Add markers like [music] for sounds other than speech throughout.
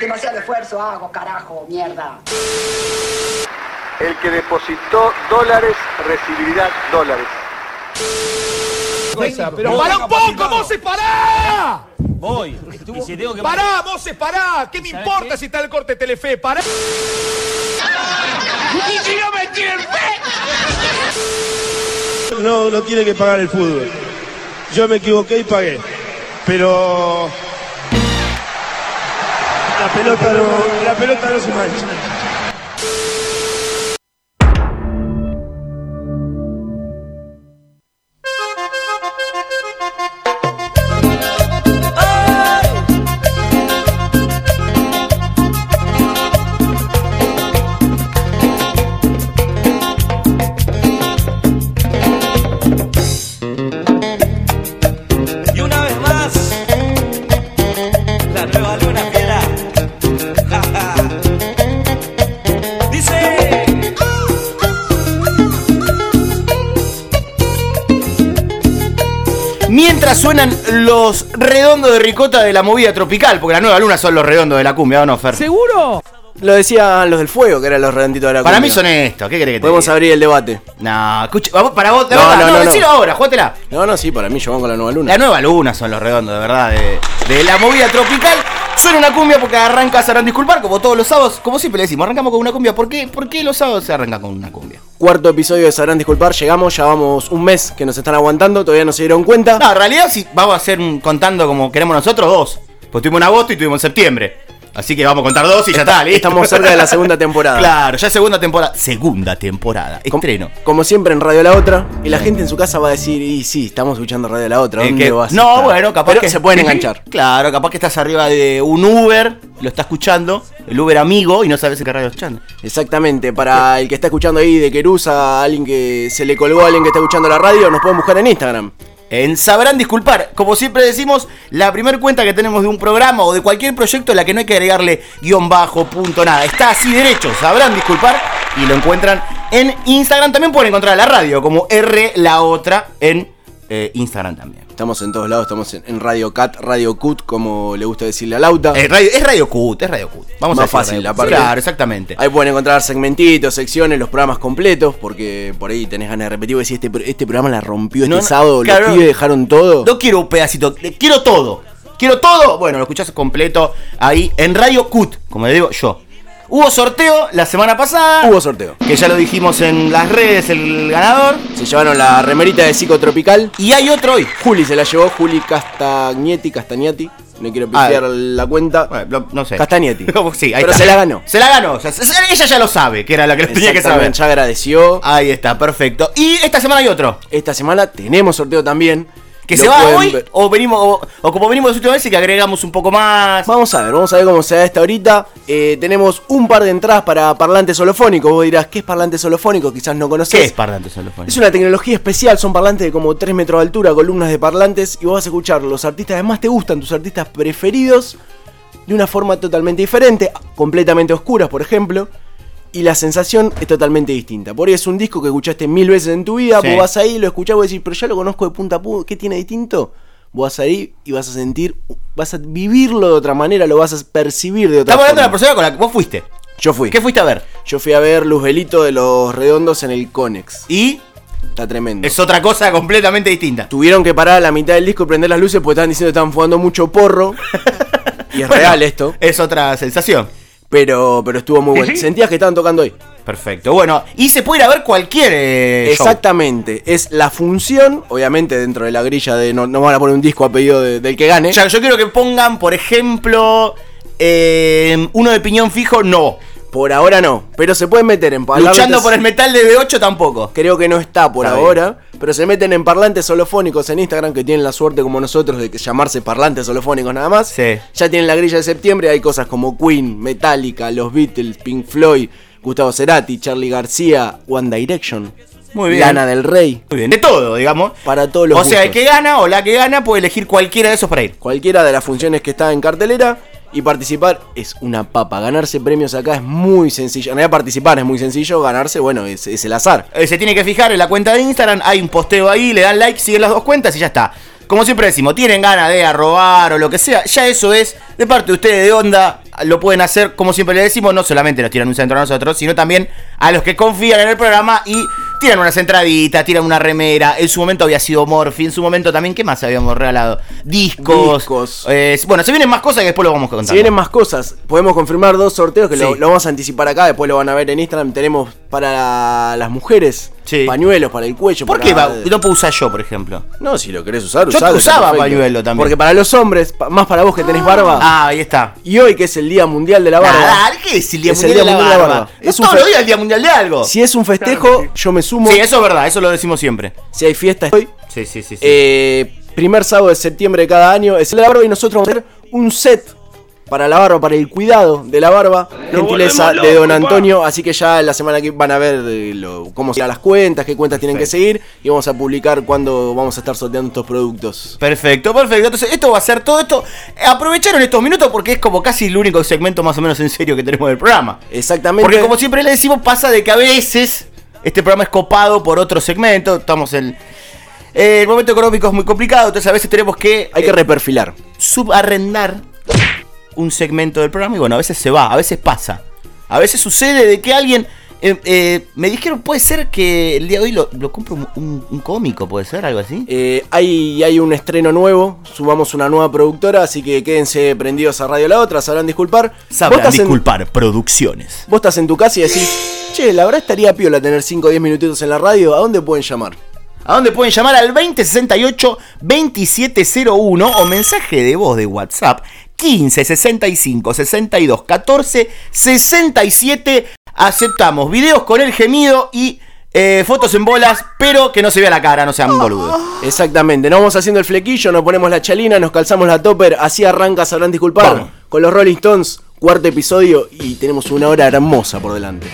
Demasiado esfuerzo hago, carajo, mierda. El que depositó dólares recibirá dólares. Pero para un poco, Moses, pará. Voy. Y si tengo que Pará, Moses, pará. ¿Qué me ¿Sabes importa qué? si está el corte de Telefe? Pará. ¿Y si no me tienen fe? No, no tiene que pagar el fútbol. Yo me equivoqué y pagué. Pero la pelota no, la pelota no se mancha. Los redondos de ricota de la movida tropical, porque la nueva luna son los redondos de la cumbia, ¿o no, Fer? ¿Seguro? Lo decían los del fuego, que eran los redonditos de la Para cumbia. mí son estos, ¿qué querés que te Podemos diga? abrir el debate. No, escuche, vamos, para vos, de No, verdad, no, no, no, no. decilo ahora, jugátela. No, no, sí, para mí yo van con la nueva luna. La nueva luna son los redondos, de verdad, de, de la movida tropical. Suena una cumbia porque arranca, se harán disculpar, como todos los sábados, como siempre le decimos, arrancamos con una cumbia. ¿Por qué, ¿Por qué los sábados se arrancan con una cumbia? Cuarto episodio de Sabrán Disculpar, llegamos, ya vamos un mes que nos están aguantando, todavía no se dieron cuenta. No, en realidad si vamos a hacer un- contando como queremos nosotros, dos. Pues tuvimos en agosto y tuvimos en septiembre. Así que vamos a contar dos y ya está, listo. Estamos cerca de la segunda temporada. Claro, ya segunda temporada. Segunda temporada. Estreno. Como siempre en Radio La Otra, y la gente en su casa va a decir, y sí, estamos escuchando Radio La Otra, Eh, ¿dónde que- vas a no, estar?". bueno, capaz Pero que se pueden enganchar. Claro, capaz que estás arriba de un Uber, lo está escuchando, el Uber amigo, y no sabes en qué radio escuchando. Exactamente, para el que está escuchando ahí de Querusa, alguien que se le colgó a alguien que está escuchando la radio, nos pueden buscar en Instagram. En Sabrán Disculpar, como siempre decimos, la primera cuenta que tenemos de un programa o de cualquier proyecto en la que no hay que agregarle guion bajo, punto, nada. Está así derecho, Sabrán Disculpar, y lo encuentran en Instagram. También pueden encontrar la radio como R La Otra en eh, Instagram también. Estamos en todos lados, estamos en, en Radio Cat, Radio Cut, como le gusta decirle a Lauta. Eh, radio- es Radio Cut, es Radio Cut. Vamos Más a decir fácil, Cut. aparte. Claro, exactamente. Ahí pueden encontrar segmentitos, secciones, los programas completos, porque por ahí tenés ganas de repetir y decir, este, este programa la rompió este No, no, sábado, claro. los pibes dejaron todo. No quiero un pedacito, quiero todo. Quiero todo. Bueno, lo escuchás completo ahí en Radio Cut, como le digo yo. Hubo sorteo la semana pasada. Hubo sorteo. Que ya lo dijimos en las redes, el ganador. Se llevaron la remerita de Psicotropical. Y hay otro hoy. Juli se la llevó, Juli Castagnetti, Castagnetti. No quiero Ah, pifiar la cuenta. Bueno, no, sé. Castagnetti. [laughs] Sí, ahí Pero está. se la ganó. Se la ganó. o sea, ella ya lo sabe, que era la que lo tenía que saber. Ya agradeció. Ahí está, perfecto. Y esta semana hay otro. Esta semana tenemos sorteo también. Que se va hoy ver. o venimos o, o como venimos las últimas veces que agregamos un poco más. Vamos a ver, vamos a ver cómo se da esta ahorita. Eh, tenemos un par de entradas para parlantes holofónicos. Vos dirás, ¿qué es parlante holofónico? Quizás no conocés. ¿Qué es parlante solofónico? Es una tecnología especial, son parlantes de como 3 metros de altura, columnas de parlantes, y vos vas a escuchar los artistas que más te gustan, tus artistas preferidos, de una forma totalmente diferente, completamente oscuras, por ejemplo, y la sensación es totalmente distinta. Por ahí es un disco que escuchaste mil veces en tu vida, Sí. vos vas ahí, lo escuchás, vos decís, pero ya lo conozco de punta a punta, ¿qué tiene distinto? Vos vas ahí y vas a sentir, vas a vivirlo de otra manera, lo vas a percibir de otra Estamos hablando de la persona con la que vos fuiste. Yo fui. ¿Qué fuiste a ver? Yo fui a ver Luz Velito de los Redondos en el Conex. Y Está tremendo. es otra cosa completamente distinta. Tuvieron que parar a la mitad del disco y prender las luces porque estaban diciendo que estaban fumando mucho porro. [laughs] y es Bueno, real esto. Es otra sensación. Pero, pero estuvo muy bueno. Sentías que estaban tocando hoy. Perfecto. Bueno, y se puede ir a ver cualquier eh, show. Exactamente. Es la función, obviamente dentro de la grilla de no, no van a poner un disco a pedido de- del que gane. O sea, yo quiero que pongan, por ejemplo, eh, uno de piñón fijo, no. Por ahora no. Pero se pueden meter en parlantes. Luchando por el metal de B8 tampoco. Creo que no está por Está ahora. Pero se meten en parlantes holofónicos en Instagram que tienen la suerte como nosotros de que llamarse parlantes holofónicos nada más. Sí. Ya tienen la grilla de septiembre, hay cosas como Queen, Metallica, los Beatles, Pink Floyd, Gustavo Cerati, Charlie García, One Direction. Muy bien. Lana del Rey. Muy bien, de todo, digamos. Para todos los O sea, el que gana o la que gana puede elegir cualquiera de esos para ir. Cualquiera de las funciones que está en cartelera y participar es una papa. Ganarse premios acá es muy sencillo. En realidad participar es muy sencillo, ganarse, bueno, es, el azar. Eh, se tiene que fijar en la cuenta de Instagram, hay un posteo ahí, le dan like, siguen las dos cuentas y ya está. Como siempre decimos, tienen ganas de arrobar o lo que sea, ya eso es de parte de ustedes de onda, lo pueden hacer, como siempre le decimos, no solamente nos tiran un centro a nosotros, sino también a los que confían en el programa y tiran unas entraditas, tiran una remera. En su momento había sido Morphy, en su momento también, ¿qué más habíamos regalado? Discos. Discos. Eh, bueno, se vienen más cosas que después lo vamos a contar. Si vienen más cosas, podemos confirmar dos sorteos que lo, Sí. lo vamos a anticipar acá, después lo van a ver en Instagram. Tenemos para las mujeres Sí. pañuelos para el cuello. ¿Por para- qué va- no puedo usar yo, por ejemplo? No, si lo querés usar, Yo usalo, usaba pañuelo también. Porque para los hombres, más para vos que tenés barba, Ah, ahí está. y hoy que es el Día Mundial de la Barba, Nada, ¿qué es el Día Es el Mundial de Día la Mundial de la Barba? Es Es un fe- días el Día Mundial de algo. si es un festejo, yo me sumo. Sí, eso es verdad, eso lo decimos siempre. Si hay fiesta, estoy. Sí, sí, sí. sí. Eh, primer sábado de septiembre de cada año es el de la barba y nosotros vamos a hacer un set para la barba, para el cuidado de la barba. gentileza de don Antonio. Así que ya la semana que van a ver eh, lo- cómo se las cuentas, qué cuentas tienen que seguir y vamos a publicar cuándo vamos a estar sorteando estos productos. Perfecto, perfecto. Entonces, esto va a ser todo esto. Aprovecharon estos minutos porque es como casi el único segmento más o menos en serio que tenemos del programa. Exactamente. Porque como siempre le decimos, pasa de que a veces este programa es copado por otro segmento. Estamos en. eh, el momento económico es muy complicado, entonces a veces tenemos que, hay que eh, reperfilar. subarrendar un segmento del programa y bueno, a veces se va, a veces pasa. A veces sucede de que alguien... eh, eh, me dijeron, puede ser que el día de hoy lo, lo compre un, un- un cómico, puede ser, algo así. Eh, hay, hay un estreno nuevo, subamos una nueva productora, así que quédense prendidos a Radio La Otra, sabrán disculpar. Sabrán en- disculpar, producciones. Vos estás en tu casa y decís, che, la verdad estaría piola tener 5 o 10 minutitos en la radio, ¿a dónde pueden llamar? ¿A dónde pueden llamar? Al 2068-2701 o mensaje de voz de WhatsApp 15 65 62 14 67. Aceptamos videos con el gemido y eh, fotos en bolas, pero que no se vea la cara, no sean boludos. Exactamente, nos vamos haciendo el flequillo, nos ponemos la chalina, nos calzamos la topper, así arranca, sabrán disculpar, Vamos. con los Rolling Stones, cuarto episodio y tenemos una hora hermosa por delante.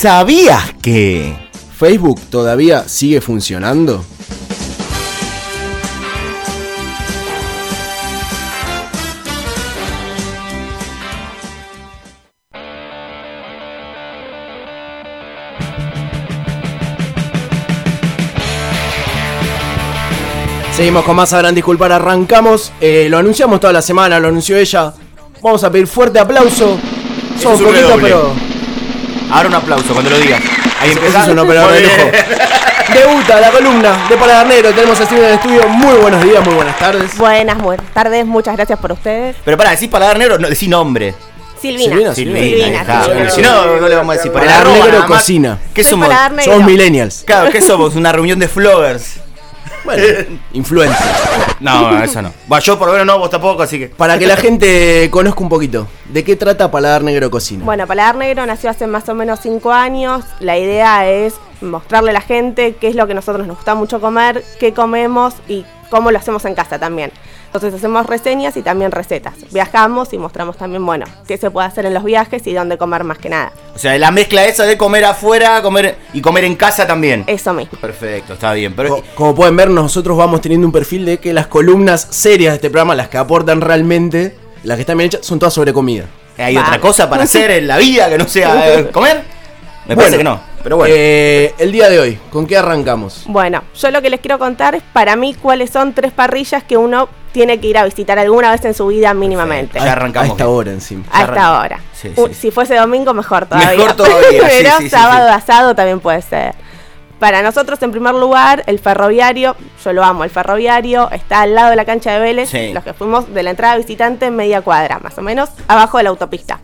¿Sabías que? ¿Facebook todavía sigue funcionando? Seguimos con más, sabrán disculpar, arrancamos. Eh, lo anunciamos toda la semana, lo anunció ella. Vamos a pedir fuerte aplauso. Somos poquitos, pero Ahora un aplauso cuando lo digas. Ahí empezás. es un operador de lujo. [laughs] Debuta la columna de Paladar Negro. Tenemos a Steven en el estudio. Muy buenos días, muy buenas tardes. Buenas, buenas tardes, muchas gracias por ustedes. Pero para decís paladar negro, no, decí nombre. Silvina. Silvina, Silvina, Silvina. Porque Si no, no le vamos a decir arroba Negro cocina. ¿Qué somos? Somos millennials. Claro, ¿qué somos? Una reunión de floggers. Bueno, [laughs] influencers. No, eso no. Bueno, yo por lo menos no, vos tampoco, así que. Para que la gente conozca un poquito. ¿De qué trata Paladar Negro Cocina? Bueno, Paladar Negro nació hace más o menos 5 años. La idea es mostrarle a la gente qué es lo que nosotros nos gusta mucho comer, qué comemos y cómo lo hacemos en casa también. Entonces hacemos reseñas y también recetas. Viajamos y mostramos también, bueno, qué se puede hacer en los viajes y dónde comer más que nada. O sea, la mezcla esa de comer afuera comer y comer en casa también. Eso mismo. Perfecto, está bien. Pero Co- Como pueden ver, nosotros vamos teniendo un perfil de que las columnas serias de este programa, las que aportan realmente, las que están bien hechas, son todas sobre comida. hay Va. otra cosa para hacer en la vida que no sea eh, comer. Me parece que no. Pero bueno. Eh, el día de hoy, ¿con qué arrancamos? Bueno, yo lo que les quiero contar es para mí cuáles son tres parrillas que uno tiene que ir a visitar alguna vez en su vida mínimamente. Ya arrancamos A esta hora encima. A esta arranca. hora. Sí, sí. Si fuese domingo, mejor todavía. Mejor [laughs] todavía, Pero sí, sí, sábado sí. asado también puede ser. Para nosotros, en primer lugar, el ferroviario, yo lo amo, el ferroviario está al lado de la cancha de Vélez, Sí. los que fuimos de la entrada visitante en media cuadra, más o menos, abajo de la autopista.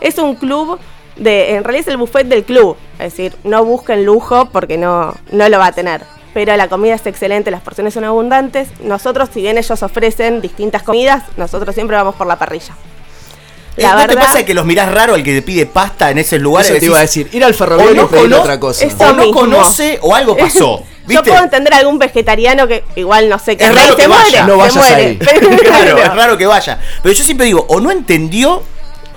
Es un club de, en realidad es el buffet del club, es decir, no busquen lujo porque no, no lo va a tener. Pero la comida es excelente, las porciones son abundantes. Nosotros, si bien ellos ofrecen distintas comidas, nosotros siempre vamos por la parrilla. Eh, ¿No te pasa que los mirás raro al que te pide pasta en esos lugares? Eso te Decís, iba a decir. Ir al ferroviario o no y pedir otra cosa. O no mismo. conoce o algo pasó. [laughs] Yo puedo entender a algún vegetariano que igual no sé qué Es raro y que vaya. muere, No se vayas muere. ahí. [laughs] claro, es raro que vaya. Pero yo siempre digo, o no entendió,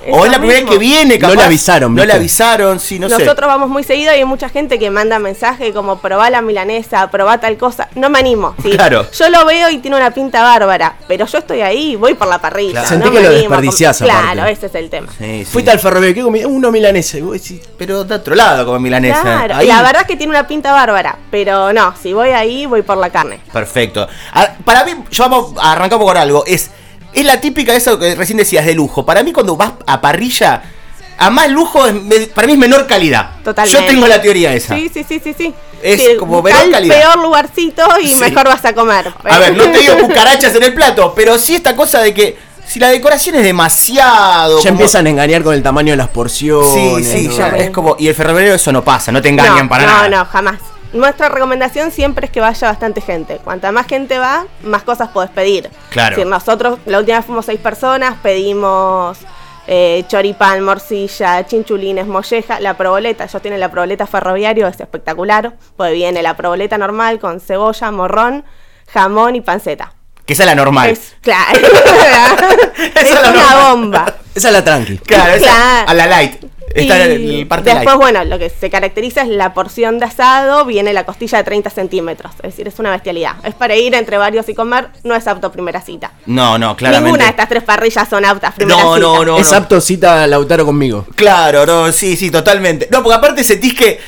o es la primera vez que viene, No capaz. le avisaron, No le ¿viste? avisaron, sí, no sé. Nosotros vamos muy seguido y hay mucha gente que manda mensaje como probá la milanesa, probá tal cosa. No me animo. ¿sí? Claro. Yo lo veo y tiene una pinta bárbara, pero yo estoy ahí, voy por la parrilla. Claro. Sentí no que me lo animo desperdiciás, Claro, ese es el tema. Sí, sí. Fuiste al ferroviario, ¿qué comí? Uno milanesa. Pero de otro lado, como milanesa. Claro, Ahí. la verdad es que tiene una pinta bárbara, pero no, si voy ahí, voy por la carne. Perfecto. A- para mí, yo vamos, arrancamos con algo. Es, es la típica de eso que recién decías de lujo. Para mí, cuando vas a parrilla, a más lujo, es para mí es menor calidad. Totalmente. Yo tengo la teoría esa. Sí, sí, sí, sí, sí. Es Sí, como menor calidad. peor lugarcito y Sí. mejor vas a comer. A ver, no te digo [laughs] cucarachas en el plato, pero sí esta cosa de que si la decoración es demasiado. ya como- empiezan a engañar con el tamaño de las Sí, porciones. sí, ¿no? ya es como. Y el ferroviario eso no pasa, no te engañan no, para no, nada. No, jamás. Nuestra recomendación siempre es que vaya bastante gente. Cuanta más gente va, más cosas podés pedir. Claro. Es decir, nosotros la última vez fuimos seis personas, pedimos eh, choripán, morcilla, chinchulines, molleja, la proboleta. Ellos tienen la proboleta ferroviario, es espectacular. Pues viene la proboleta normal con cebolla, morrón, jamón y panceta. Que esa es la normal. Es, claro. [laughs] [laughs] es es la una normal. bomba. Esa es la tranqui. Claro, esa- Claro. a la light. Está Y el parte después, light. bueno, lo que se caracteriza es la porción de asado, viene la costilla de 30 centímetros. Es decir, es una bestialidad. Es para ir entre varios y comer, no es apto primera cita. No, no, claramente. Ninguna de estas tres parrillas son aptas primera No, cita. no, no. es apto cita Lautaro conmigo. Claro, no, sí, sí, totalmente. No, porque aparte sentís que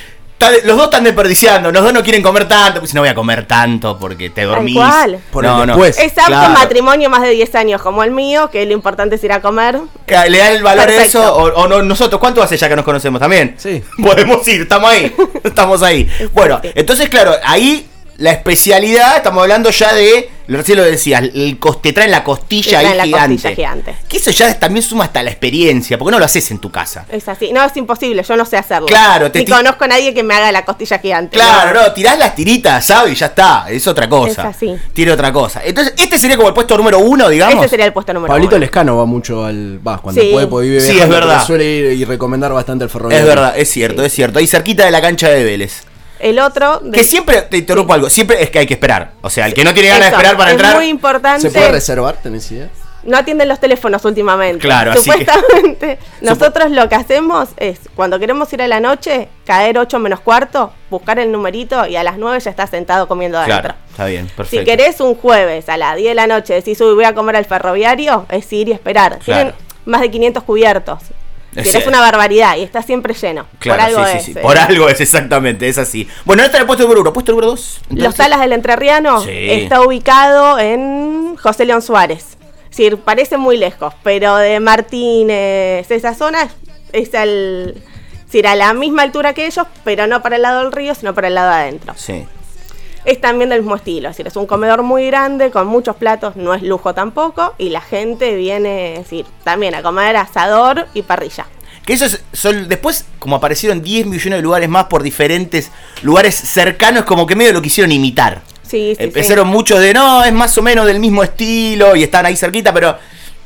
tal- los dos están desperdiciando, los dos no quieren comer tanto, pues si no voy a comer tanto porque te dormís. cual. Por no, no. apto Claro. matrimonio más de 10 años como el mío, que lo importante es ir a comer. Que Le da el valor a eso, o, o no, nosotros, ¿cuánto hace ya que nos conocemos también? Sí. [laughs] Podemos ir, estamos ahí, [laughs] estamos ahí. Bueno, entonces, claro, ahí la especialidad, estamos hablando ya de, recién lo decías, el cos- te traen la costilla Te ahí traen la gigante. costilla gigante. Que eso ya también suma hasta la experiencia, porque no lo haces en tu casa. Es así. No, es imposible, yo no sé hacerlo. Claro, te Ni conozco a nadie que me haga la costilla gigante. Claro, no, tirás las tiritas, ¿sabes? Y ya está, es otra cosa. Es así. Tiene otra cosa. Entonces, este sería como el puesto número uno, digamos. Ese sería el puesto número Pablito uno. Lescano va mucho al. Va, cuando Sí. puede, puede vive Sí, es verdad. Suele ir y recomendar bastante el ferroviario. Es verdad, es cierto, es cierto. Ahí cerquita de la cancha de Vélez. El otro... de- Que siempre, te interrumpo algo, siempre es que hay que esperar. O sea, el que no tiene ganas de Eso, esperar para es entrar. muy importante. ¿Se puede reservar? ¿Tenés idea? no atienden los teléfonos últimamente. Claro, así que- Supuestamente, [laughs] nosotros lo que hacemos es, cuando queremos ir a la noche, caer 8 menos cuarto, buscar el numerito y a las 9 ya estás sentado comiendo adentro. Claro, está bien, perfecto. Si querés un jueves a las 10 de la noche decís, uy, voy a comer al ferroviario, es ir y esperar. Tienen más de 500 cubiertos. Es- Es, es una barbaridad y está siempre lleno. Claro, Por algo sí, sí, es. sí. eh. Por algo es exactamente, es así. Bueno, no está en el puesto número uno, puesto número dos. Los. Talas del Entrerriano está ubicado en José León Suárez. Es decir, parece muy lejos, pero de Martínez, esa zona es al, es decir, a la misma altura que ellos, pero no para el lado del río, sino para el lado de adentro. Sí. Es también del mismo estilo, es decir, es un comedor muy grande, con muchos platos, no es lujo tampoco, y la gente viene, es decir, también a comer asador y parrilla. Que esos son, después, como aparecieron 10 millones de lugares más por diferentes lugares cercanos, como que medio lo quisieron imitar. Sí, sí, Empezaron sí. muchos de, no, es más o menos del mismo estilo y están ahí cerquita, pero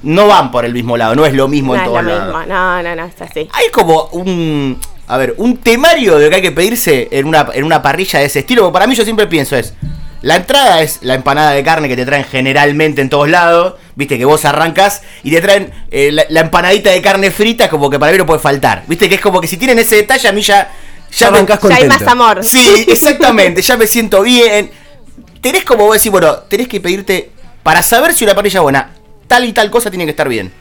no van por el mismo lado, no es lo mismo No en todos lados. no, no, no, es así. Hay como un, a ver, un temario de lo que hay que pedirse en una, en una parrilla de ese estilo, porque para mí yo siempre pienso es, la entrada es la empanada de carne que te traen generalmente en todos lados, viste que vos arrancas y te traen eh, la, la empanadita de carne frita, como que para mí no puede faltar, viste que es como que si tienen ese detalle a mí ya... Ya me- Ya hay más amor. Sí, exactamente, ya me siento bien. Tenés como vos decís, bueno, tenés que pedirte, para saber si una parrilla es buena, tal y tal cosa tiene que estar bien.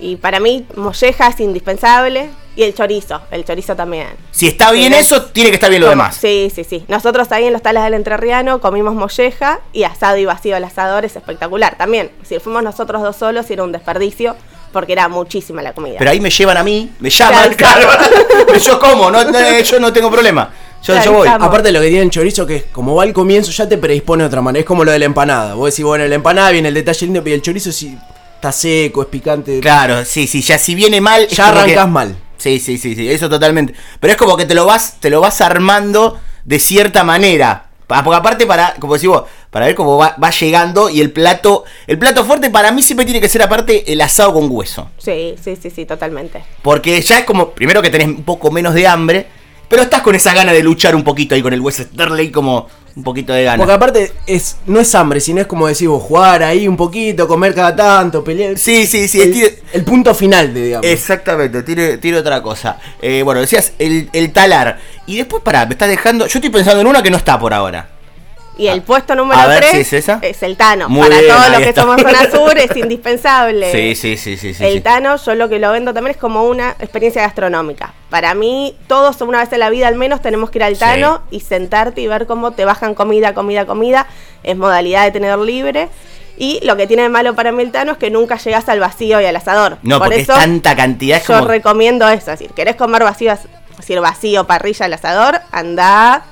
Y para mí, molleja es indispensable. Y el chorizo, el chorizo también. Si está bien eso, tiene que estar bien lo demás. Sí, sí, sí. Nosotros ahí en los talas del Entrerriano comimos molleja y asado y vacío al asador es espectacular también. Si fuimos nosotros dos solos y era un desperdicio porque era muchísima la comida. Pero ahí me llevan a mí, me llaman, Claro, claro. [laughs] yo como, no, no, yo no tengo problema. Yo, yo voy. Aparte de lo que tiene el chorizo, que es como va al comienzo, ya te predispone de otra manera. Es como lo de la empanada. Vos decís, bueno, la empanada viene el detalle lindo, pero el chorizo sí está seco, es picante. Claro, sí, sí, ya si viene mal. Ya que- arrancás mal. Sí, sí, sí, sí, eso totalmente. Pero es como que te lo vas, te lo vas armando de cierta manera. Pa- Porque aparte para, como decís vos, para ver cómo va, va llegando y el plato, el plato fuerte para mí siempre tiene que ser aparte el asado con hueso. Sí, sí, sí, sí, totalmente. Porque ya es como, primero que tenés un poco menos de hambre, pero estás con esa gana de luchar un poquito ahí con el darle ahí como un poquito de Porque gana. aparte es, no es hambre, sino es como decís vos, jugar ahí un poquito, comer cada tanto, pelear. Sí, sí, sí, el, tiene- el punto final, de, digamos. Exactamente, tiene, tiene otra cosa. Eh, bueno, decías el, el talar. Y después, pará, me estás dejando. Yo estoy pensando en una que no está por ahora. Y el puesto número Ah, a ver 3 si es el Tano. Muy Para bien, todos los que está. somos zona [laughs] sur es indispensable. Sí, sí, sí, sí. el sí. Tano, yo lo que lo vendo también es como una experiencia gastronómica. Para mí, todos una vez en la vida al menos tenemos que ir al Sí. Tano y sentarte y ver cómo te bajan comida, comida, comida. Es modalidad de tenedor libre. Y lo que tiene de malo para mí el Tano es que nunca llegas al vacío y al asador. No, Por porque eso es tanta cantidad. Es yo como. recomiendo eso. Es decir, querés comer vacío, es decir, vacío, parrilla al asador, anda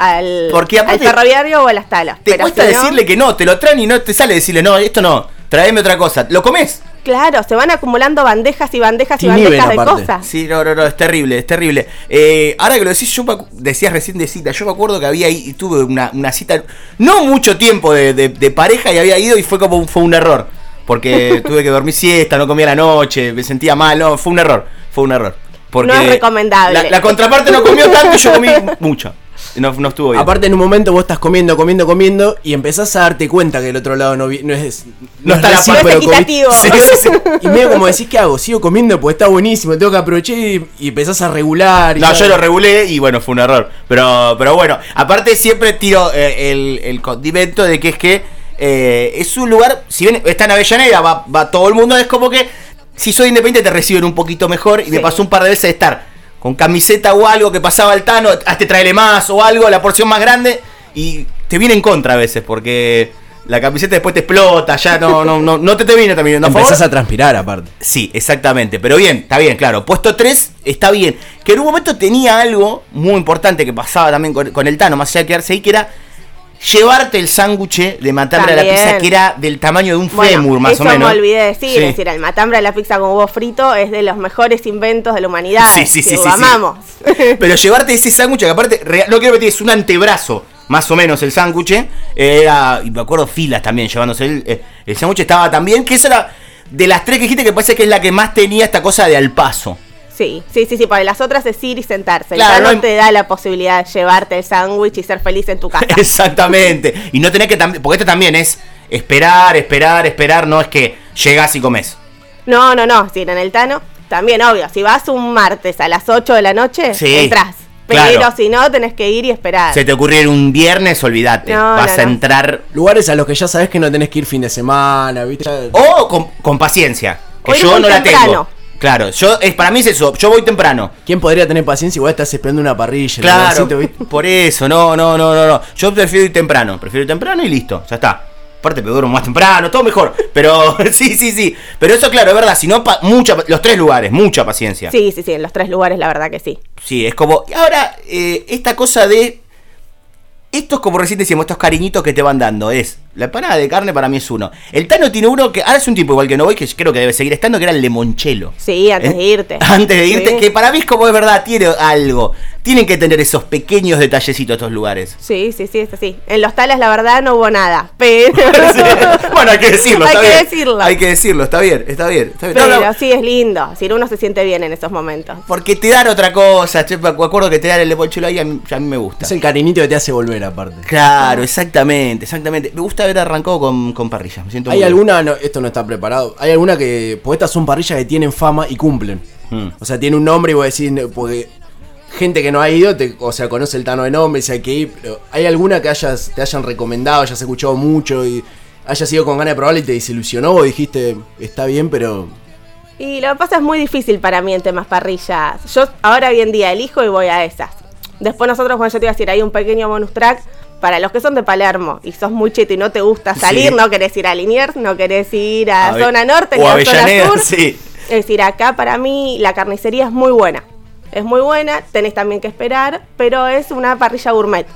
al, Porque al ferroviario o a las talas. Te Pero cuesta si no- decirle que no, te lo traen y no te sale decirle, no, esto no, tráeme otra cosa. ¿Lo comes? Claro, se van acumulando bandejas y bandejas y bandejas de aparte. cosas. Sí, no, no, no, es terrible, es terrible. Eh, ahora que lo decís, yo decías recién de cita, yo me acuerdo que había ahí, tuve una, una cita, no mucho tiempo de, de- de pareja y había ido y fue como un, fue un error. Porque [laughs] tuve que dormir siesta, no comía la noche, me sentía mal, no, fue un error, fue un error. Porque No es recomendable. La, la contraparte no comió tanto y yo comí mucho. No, no estuvo bien. Aparte en un momento vos estás comiendo, comiendo, comiendo y empezás a darte cuenta que el otro lado no, vi- no es No está es la par- No es pero. Sí, sí, sí. [laughs] Y medio como decís, ¿qué hago? Sigo comiendo porque está buenísimo, tengo que aprovechar y, y empezás a regular. y No, tal. yo lo regulé y bueno, fue un error. Pero, pero bueno, aparte siempre tiro eh, el, el condimento de que es que eh, es un lugar, si bien está en Avellaneda, va, va todo el mundo, es como que si soy independiente te reciben un poquito mejor. Y me pasó un par de veces de estar con camiseta o algo que pasaba el Tano, hazte traele más o algo, la porción más grande. Y te viene en contra a veces porque la camiseta después te explota, ya no, no, no, no te, te viene también. ¿no? Empezás a transpirar aparte. Sí, exactamente. Pero bien, está bien, claro. Puesto 3 está bien. Que en un momento tenía algo muy importante que pasaba también con, con el Tano, más allá de quedarse ahí, que era llevarte el sándwich de matambre a la También. pizza, que era del tamaño de un Bueno, fémur, más eso o menos. me olvidé de decir, Sí. es decir, el matambre a la pizza con huevo frito es de los mejores inventos de la humanidad. Sí, sí, sí, que sí, amamos. [laughs] Pero llevarte ese sándwich, que aparte, no quiero meter, es un antebrazo, más o menos, el sándwich. eh, Era, y me acuerdo, filas también llevándose el, eh, el sándwich. Estaba también, que esa era de las tres que dijiste que parece que es la que más tenía esta cosa de al paso. Sí, sí, sí, sí, porque las otras es ir y sentarse. Claro, ya no hay- te da la posibilidad de llevarte el sándwich y ser feliz en tu casa. [laughs] Exactamente. Y no tenés que también. Porque este también es. esperar, esperar, esperar, no es que llegás y comes. No, no, no. Si en el Tano, también obvio. Si vas un martes a las 8 de la noche, Sí, entras. Pero claro. si no, tenés que ir y esperar. Se te ocurre ir un viernes, olvídate. No, Vas no, a no. entrar. Lugares a los que ya sabes que no tenés que ir fin de semana, ¿viste? O con, con paciencia. Que yo no la tengo. Claro, yo es para mí es eso. Yo voy temprano. ¿Quién podría tener paciencia igual estás esperando una parrilla? Claro, [laughs] por eso, no, no, no, no, no. Yo prefiero ir temprano, prefiero ir temprano y listo, ya está. Aparte, me más temprano, todo mejor. Pero [laughs] sí, sí, sí. Pero eso, claro, es verdad. Si no, pa- mucha, los tres lugares, mucha paciencia. Sí, sí, sí. En los tres lugares, la verdad que sí. Sí, es como. Y ahora, eh, esta cosa de. Esto es como recién decíamos, estos cariñitos que te van dando. Es. La empanada de carne para mí es uno. El Tano tiene uno que. Ahora es un tipo igual que no voy, que creo que debe seguir estando, que era el limonchelo. Sí, antes ¿Eh? de irte. [laughs] Antes de irte, Sí. que para mí es como es verdad, tiene algo. Tienen que tener esos pequeños detallecitos estos lugares. Sí, sí, sí, es así. En los talas, la verdad, no hubo nada. Pero. [laughs] Sí. Bueno, hay que decirlo, [laughs] Hay está que bien. decirlo. Hay que decirlo, está bien, está bien. Está bien. No, Pero no, sí, es lindo. Si uno se siente bien en esos momentos. porque te dan otra cosa. che, Me acuerdo que te dan el limonchelo ahí, a mí, a mí me gusta. Es el cariñito que te hace volver aparte. Claro, exactamente, exactamente. Me gusta haber arrancado con, con parrillas. Me siento ¿Hay muy bien. alguna, no, esto no está preparado, hay alguna que, pues estas son parrillas que tienen fama y cumplen. Mm. O sea, tiene un nombre y vos decís, porque gente que no ha ido, te- o sea, conoce el Tano de nombre y dice hay que ir, pero ¿hay alguna que hayas, te hayan recomendado, hayas escuchado mucho y hayas ido con ganas de probarla y te desilusionó o dijiste, está bien, pero... Y lo que pasa es muy difícil para mí en temas parrillas. Yo ahora hoy en día elijo y voy a esas. Después nosotros, cuando yo te iba a decir, hay un pequeño bonus track para los que son de Palermo y sos muy cheto y no te gusta salir, Sí. no querés ir a Liniers, no querés ir a zona norte ni a zona sur. [laughs] sí. Es decir, acá para mí la carnicería es muy buena. Es muy buena, tenés también que esperar, pero es una parrilla gourmet.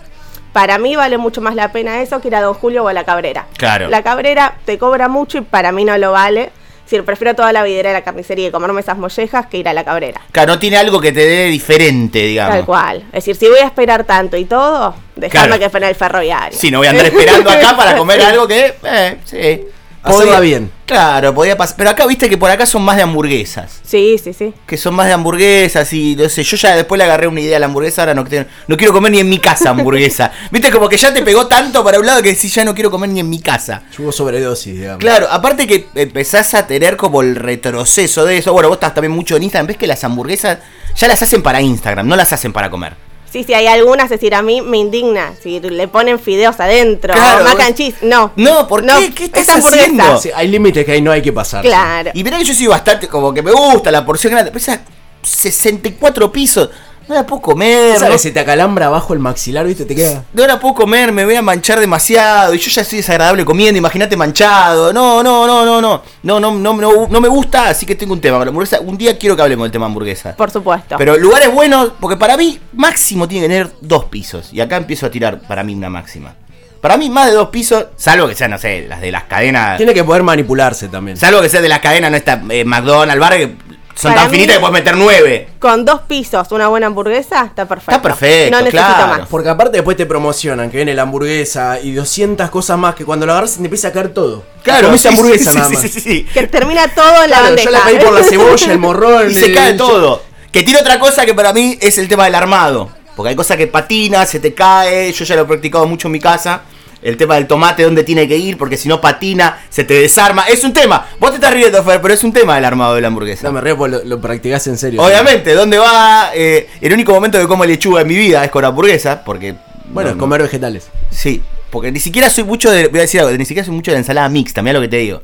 Para mí vale mucho más la pena eso que ir a Don Julio o a La Cabrera. Claro. La Cabrera te cobra mucho y para mí no lo vale. Decir, prefiero toda la videra de la carnicería y comerme esas mollejas que ir a La Cabrera. Claro, no tiene algo que te dé diferente, digamos. Tal cual. Es decir, si voy a esperar tanto y todo, dejadme Claro. que espere el ferroviario. Sí, no voy a andar esperando acá para comer [laughs] algo que. Eh, sí. Hacerla bien. Claro, podía pasar. Pero acá viste que por acá son más de hamburguesas. Sí, sí, sí. Que son más de hamburguesas y no sé. Yo ya después le agarré una idea a la hamburguesa. Ahora no, no quiero comer ni en mi casa hamburguesa. [laughs] viste, como que ya te pegó tanto para un lado que decís ya no quiero comer ni en mi casa. Hubo sobredosis, digamos. Claro, aparte que empezás a tener como el retroceso de eso. Bueno, vos estás también mucho en Instagram. Ves que las hamburguesas ya las hacen para Instagram, no las hacen para comer. Sí, sí, hay algunas, es decir, a mí me indigna. Si le ponen fideos adentro, Claro, mac vos- and cheese, no. No, ¿por qué? ¿Qué estás haciendo? Sí, hay límites que ahí no hay que pasar. Claro. Y mirá que yo soy bastante como que me gusta la porción grande. Pesa 64 pisos. No la puedo comer. No, que se te acalambra abajo el maxilar, ¿viste? Te queda... no la puedo comer, me voy a manchar demasiado. Y yo ya soy desagradable comiendo, imagínate manchado. No, no, no, no, no. No, no, no, no, no me gusta, así que tengo un tema con la hamburguesa. Un día quiero que hablemos del tema hamburguesa. Por supuesto. Pero lugares buenos, porque para mí máximo tiene que tener dos pisos. Y acá empiezo a tirar para mí una máxima. Para mí más de dos pisos, salvo que sean, no sé, las de las cadenas. Tiene que poder manipularse también. Salvo que sea de las cadenas, no está eh, McDonald's, bar, que son Para tan mí- finitas que puedes meter nueve. Con dos pisos, una buena hamburguesa, está perfecto. Está perfecto, No necesito claro. más. Porque aparte después te promocionan que viene la hamburguesa y 200 cosas más que cuando la agarras te empieza a caer todo. Claro, sí, hamburguesa sí, nada más. sí, sí, sí. Que termina todo en la Claro, bandeja. yo la pedí por la cebolla, el morrón. [laughs] Y se el- cae todo. Que tiene otra cosa que para mí es el tema del armado. Porque hay cosas que patina, se te cae. Yo ya lo he practicado mucho en mi casa. El tema del tomate, dónde tiene que ir, porque si no patina, se te desarma. Es un tema. Vos te estás riendo, Fer, pero es un tema el armado de la hamburguesa. No me río porque lo, lo practicás en serio. Obviamente, ¿dónde va? Eh, el único momento que como lechuga en mi vida es con hamburguesa, porque... Bueno, no, no. comer vegetales. Sí, porque ni siquiera soy mucho de... Voy a decir algo, ni siquiera soy mucho de ensalada mixta, mira lo que te digo.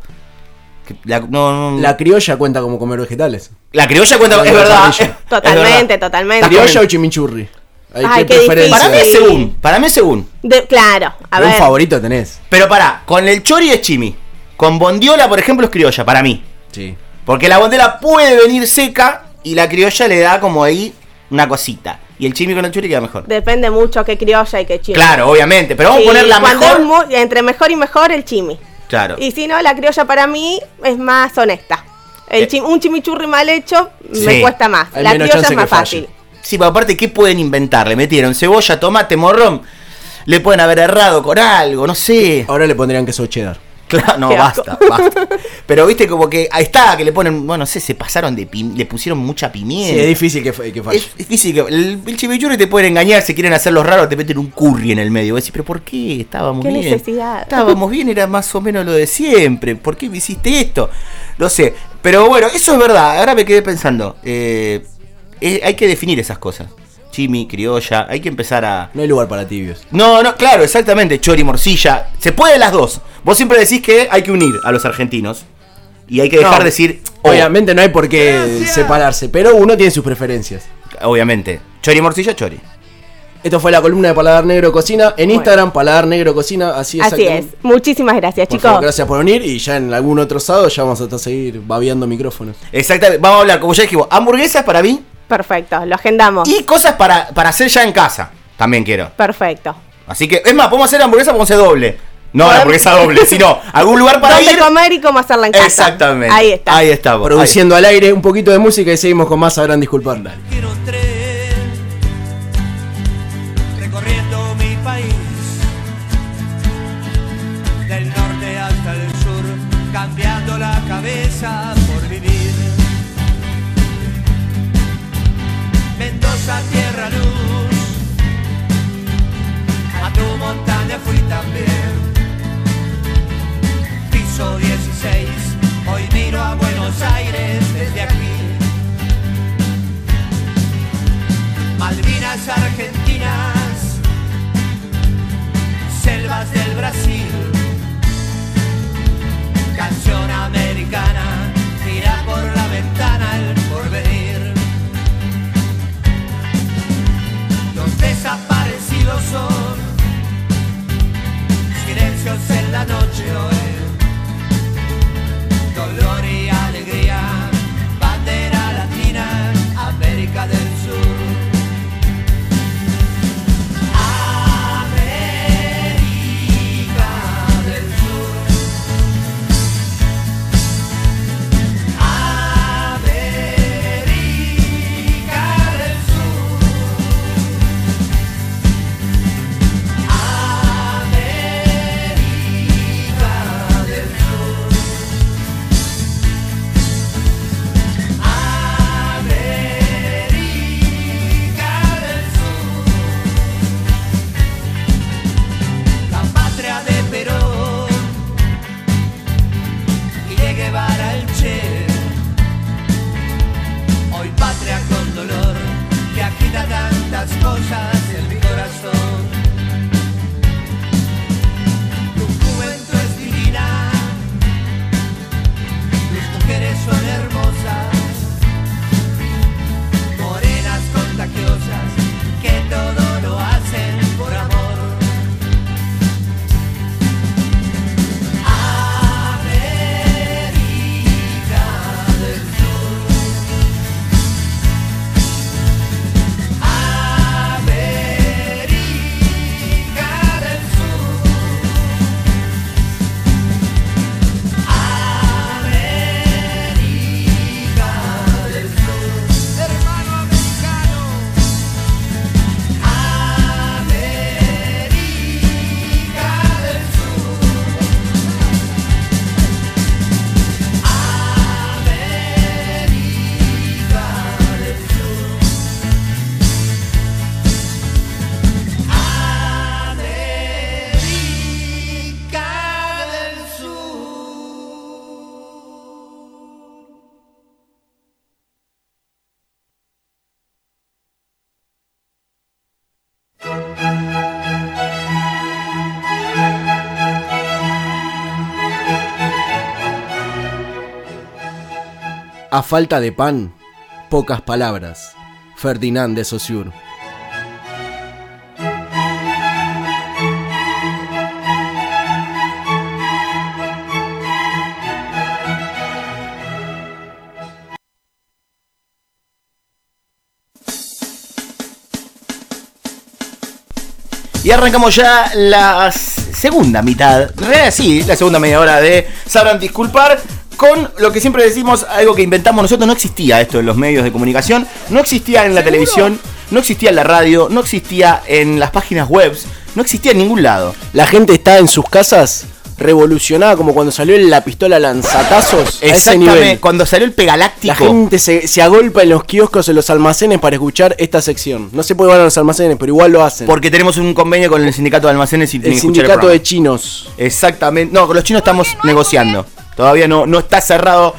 La, no, no- La criolla cuenta como comer vegetales. la criolla cuenta... La Es verdad. parrilla. es Totalmente, verdad. totalmente. ¿Criolla o chimichurri? Ay, qué qué preferencia. Para mí es según, para mí es según. De- claro, a Pero ver. un favorito tenés. Pero pará, con el chori es chimi. Con bondiola, por ejemplo, es criolla, para mí. Sí. Porque la bondiola puede venir seca y la criolla le da como ahí una cosita. Y el chimi con el chori queda mejor. Depende mucho qué criolla y qué chimi. Claro, obviamente, pero vamos Sí, a poner la cuando mejor. entre mejor y mejor, el chimi. Claro. Y si no, la criolla para mí es más honesta. El Eh. chim- un chimichurri mal hecho me Sí. cuesta más. Hay la criolla es más falle. Sí, pero aparte, ¿qué pueden inventar? Le metieron cebolla, tomate, morrón. Le pueden haber errado con algo, no sé. Ahora le pondrían queso cheddar. Claro, no, basta, basta. Pero viste como que ahí está, que le ponen, bueno, no sé, se pasaron de pim- le pusieron mucha Sí, pimienta. es difícil que, que falle. Es difícil que el, el chimichurri te pueden engañar, si quieren hacer los raros, te meten un curry en el medio. Vos decís, pero ¿por qué? Estábamos ¿Qué bien. necesidad? Estábamos bien, era más o menos lo de siempre. ¿Por qué me hiciste esto? No sé. Pero bueno, eso es verdad. Ahora me quedé pensando. eh, hay que definir esas cosas. Chimi, criolla, hay que empezar a. No hay lugar para tibios. No, no, claro, exactamente. Chori, morcilla. Se puede las dos. Vos siempre decís que hay que unir a los argentinos. Y hay que dejar No, de decir. oh, Obviamente no hay por qué separarse, pero uno tiene sus preferencias. obviamente. Chori, morcilla, chori. Esto fue la columna de Paladar Negro Cocina. En Instagram, Paladar Negro Cocina. Así, Así es. Muchísimas gracias, Por chicos. favor, gracias por venir y ya en algún otro sábado ya vamos a seguir babeando micrófonos. Exactamente. Vamos a hablar, como ya dijimos, hamburguesas para mí Perfecto, lo agendamos. y cosas para, para hacer ya en casa. También quiero. Perfecto. Así que, es más, podemos hacer hamburguesa, podemos hacer doble. No la hamburguesa doble, sino algún lugar para ¿Dónde ir. comer y cómo hacerla en casa? Exactamente. Ahí está. Ahí estamos. Produciendo al aire un poquito de música y seguimos con más. Sabrán disculpar. Dale. Brasil, canción americana, mira por la ventana el porvenir. Los desaparecidos son silencios en la noche hoy, A falta de pan, pocas palabras. Ferdinand de Saussure. Y arrancamos ya la segunda mitad, sí, la segunda media hora de Sabrán Disculpar, con lo que siempre decimos, algo que inventamos nosotros, no existía esto en los medios de comunicación, no existía en la televisión, no existía en la radio, no existía en las páginas web, no existía en ningún lado. La gente está en sus casas revolucionada como cuando salió la pistola lanzatazos. A ese Exactamente. nivel. Cuando salió el pegaláctico. La gente se, se agolpa en los kioscos, en los almacenes para escuchar esta sección. No se puede ir a los almacenes, pero igual lo hacen. Porque tenemos un convenio con el sindicato de almacenes y el sindicato de chinos. Exactamente. No, con los chinos estamos negociando. Todavía no, no está cerrado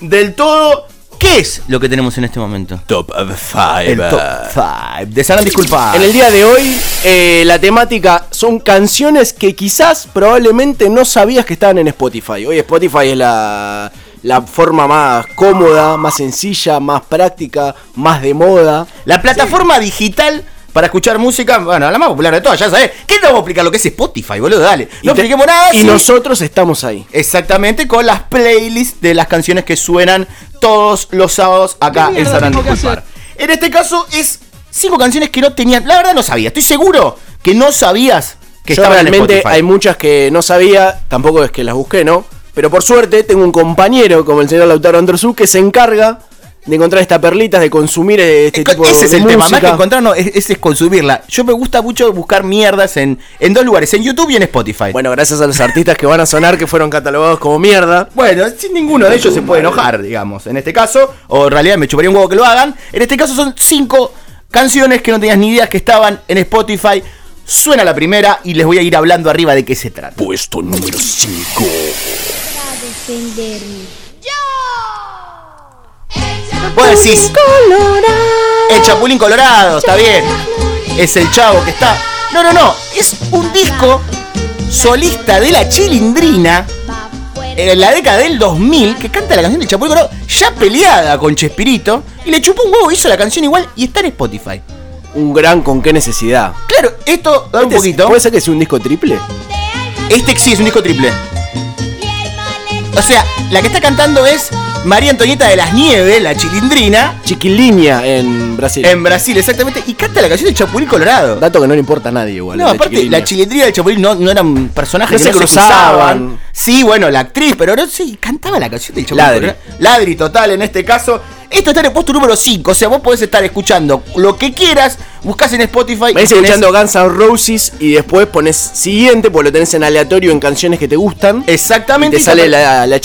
del todo. ¿Qué es lo que tenemos en este momento? Top 5. El top 5. De disculpa. En el día de hoy, eh, la temática son canciones que quizás probablemente no sabías que estaban en Spotify. Hoy Spotify es la, la forma más cómoda, más sencilla, más práctica, más de moda. La plataforma digital para escuchar música, bueno, la más popular de todas, ya sabes. ¿Qué te vamos a explicar lo que es Spotify, boludo? Dale. No expliquemos nada. Y sí. nosotros estamos ahí. Exactamente, con las playlists de las canciones que suenan todos los sábados acá en Sabrán Disculpar. En este caso es cinco canciones que no tenían, la verdad no sabía, estoy seguro que no sabías que Yo estaban en realmente Spotify. hay muchas que no sabía, tampoco es que las busqué, ¿no? Pero por suerte tengo un compañero como el señor Lautaro Androsú que se encarga de encontrar estas perlitas, de consumir eh, este tipo Ese es el tema, más que encontrar, no, es- ese es consumirla. Yo me gusta mucho buscar mierdas en, en dos lugares, en YouTube y en Spotify. Bueno, gracias a los artistas que van a sonar que fueron catalogados como mierda. Bueno, sin ninguno de ellos se puede enojar, digamos, en este caso. O en realidad me chuparía un huevo que lo hagan. En este caso son cinco canciones que no tenías ni idea que estaban en Spotify. Suena la primera y les voy a ir hablando arriba de qué se trata. Puesto número 5. Vos decís, el Chapulín Colorado, está bien. Es el chavo que está. No, no, no. Es un disco solista de la Chilindrina en la década del 2000 que canta la canción del Chapulín Colorado ya peleada con Chespirito y le chupó un huevo, hizo la canción igual y está en Spotify. Un gran con qué necesidad. Claro, esto da un Este es- poquito. ¿Puede ser que sea un disco triple? Este sí es un disco triple. O sea, la que está cantando es María Antonieta de las Nieves, la Chilindrina, Chiquilinia en Brasil. en Brasil, exactamente, y canta la canción del Chapulín Colorado. Dato que no le importa a nadie igual. No, de aparte, la chilindrina y el chapulín no, no eran personajes No que se no cruzaban. Sí, bueno, la actriz, pero no, sí, cantaba la canción del chapulín. Ladri. Colorado. Ladri total en este caso. Esto está en el puesto número 5, o sea, vos podés estar escuchando lo que quieras, buscas en Spotify. Venís escuchando Guns N' Roses y después pones siguiente, pues lo tenés en aleatorio en canciones que te gustan. Exactamente. Y te y sale la, la.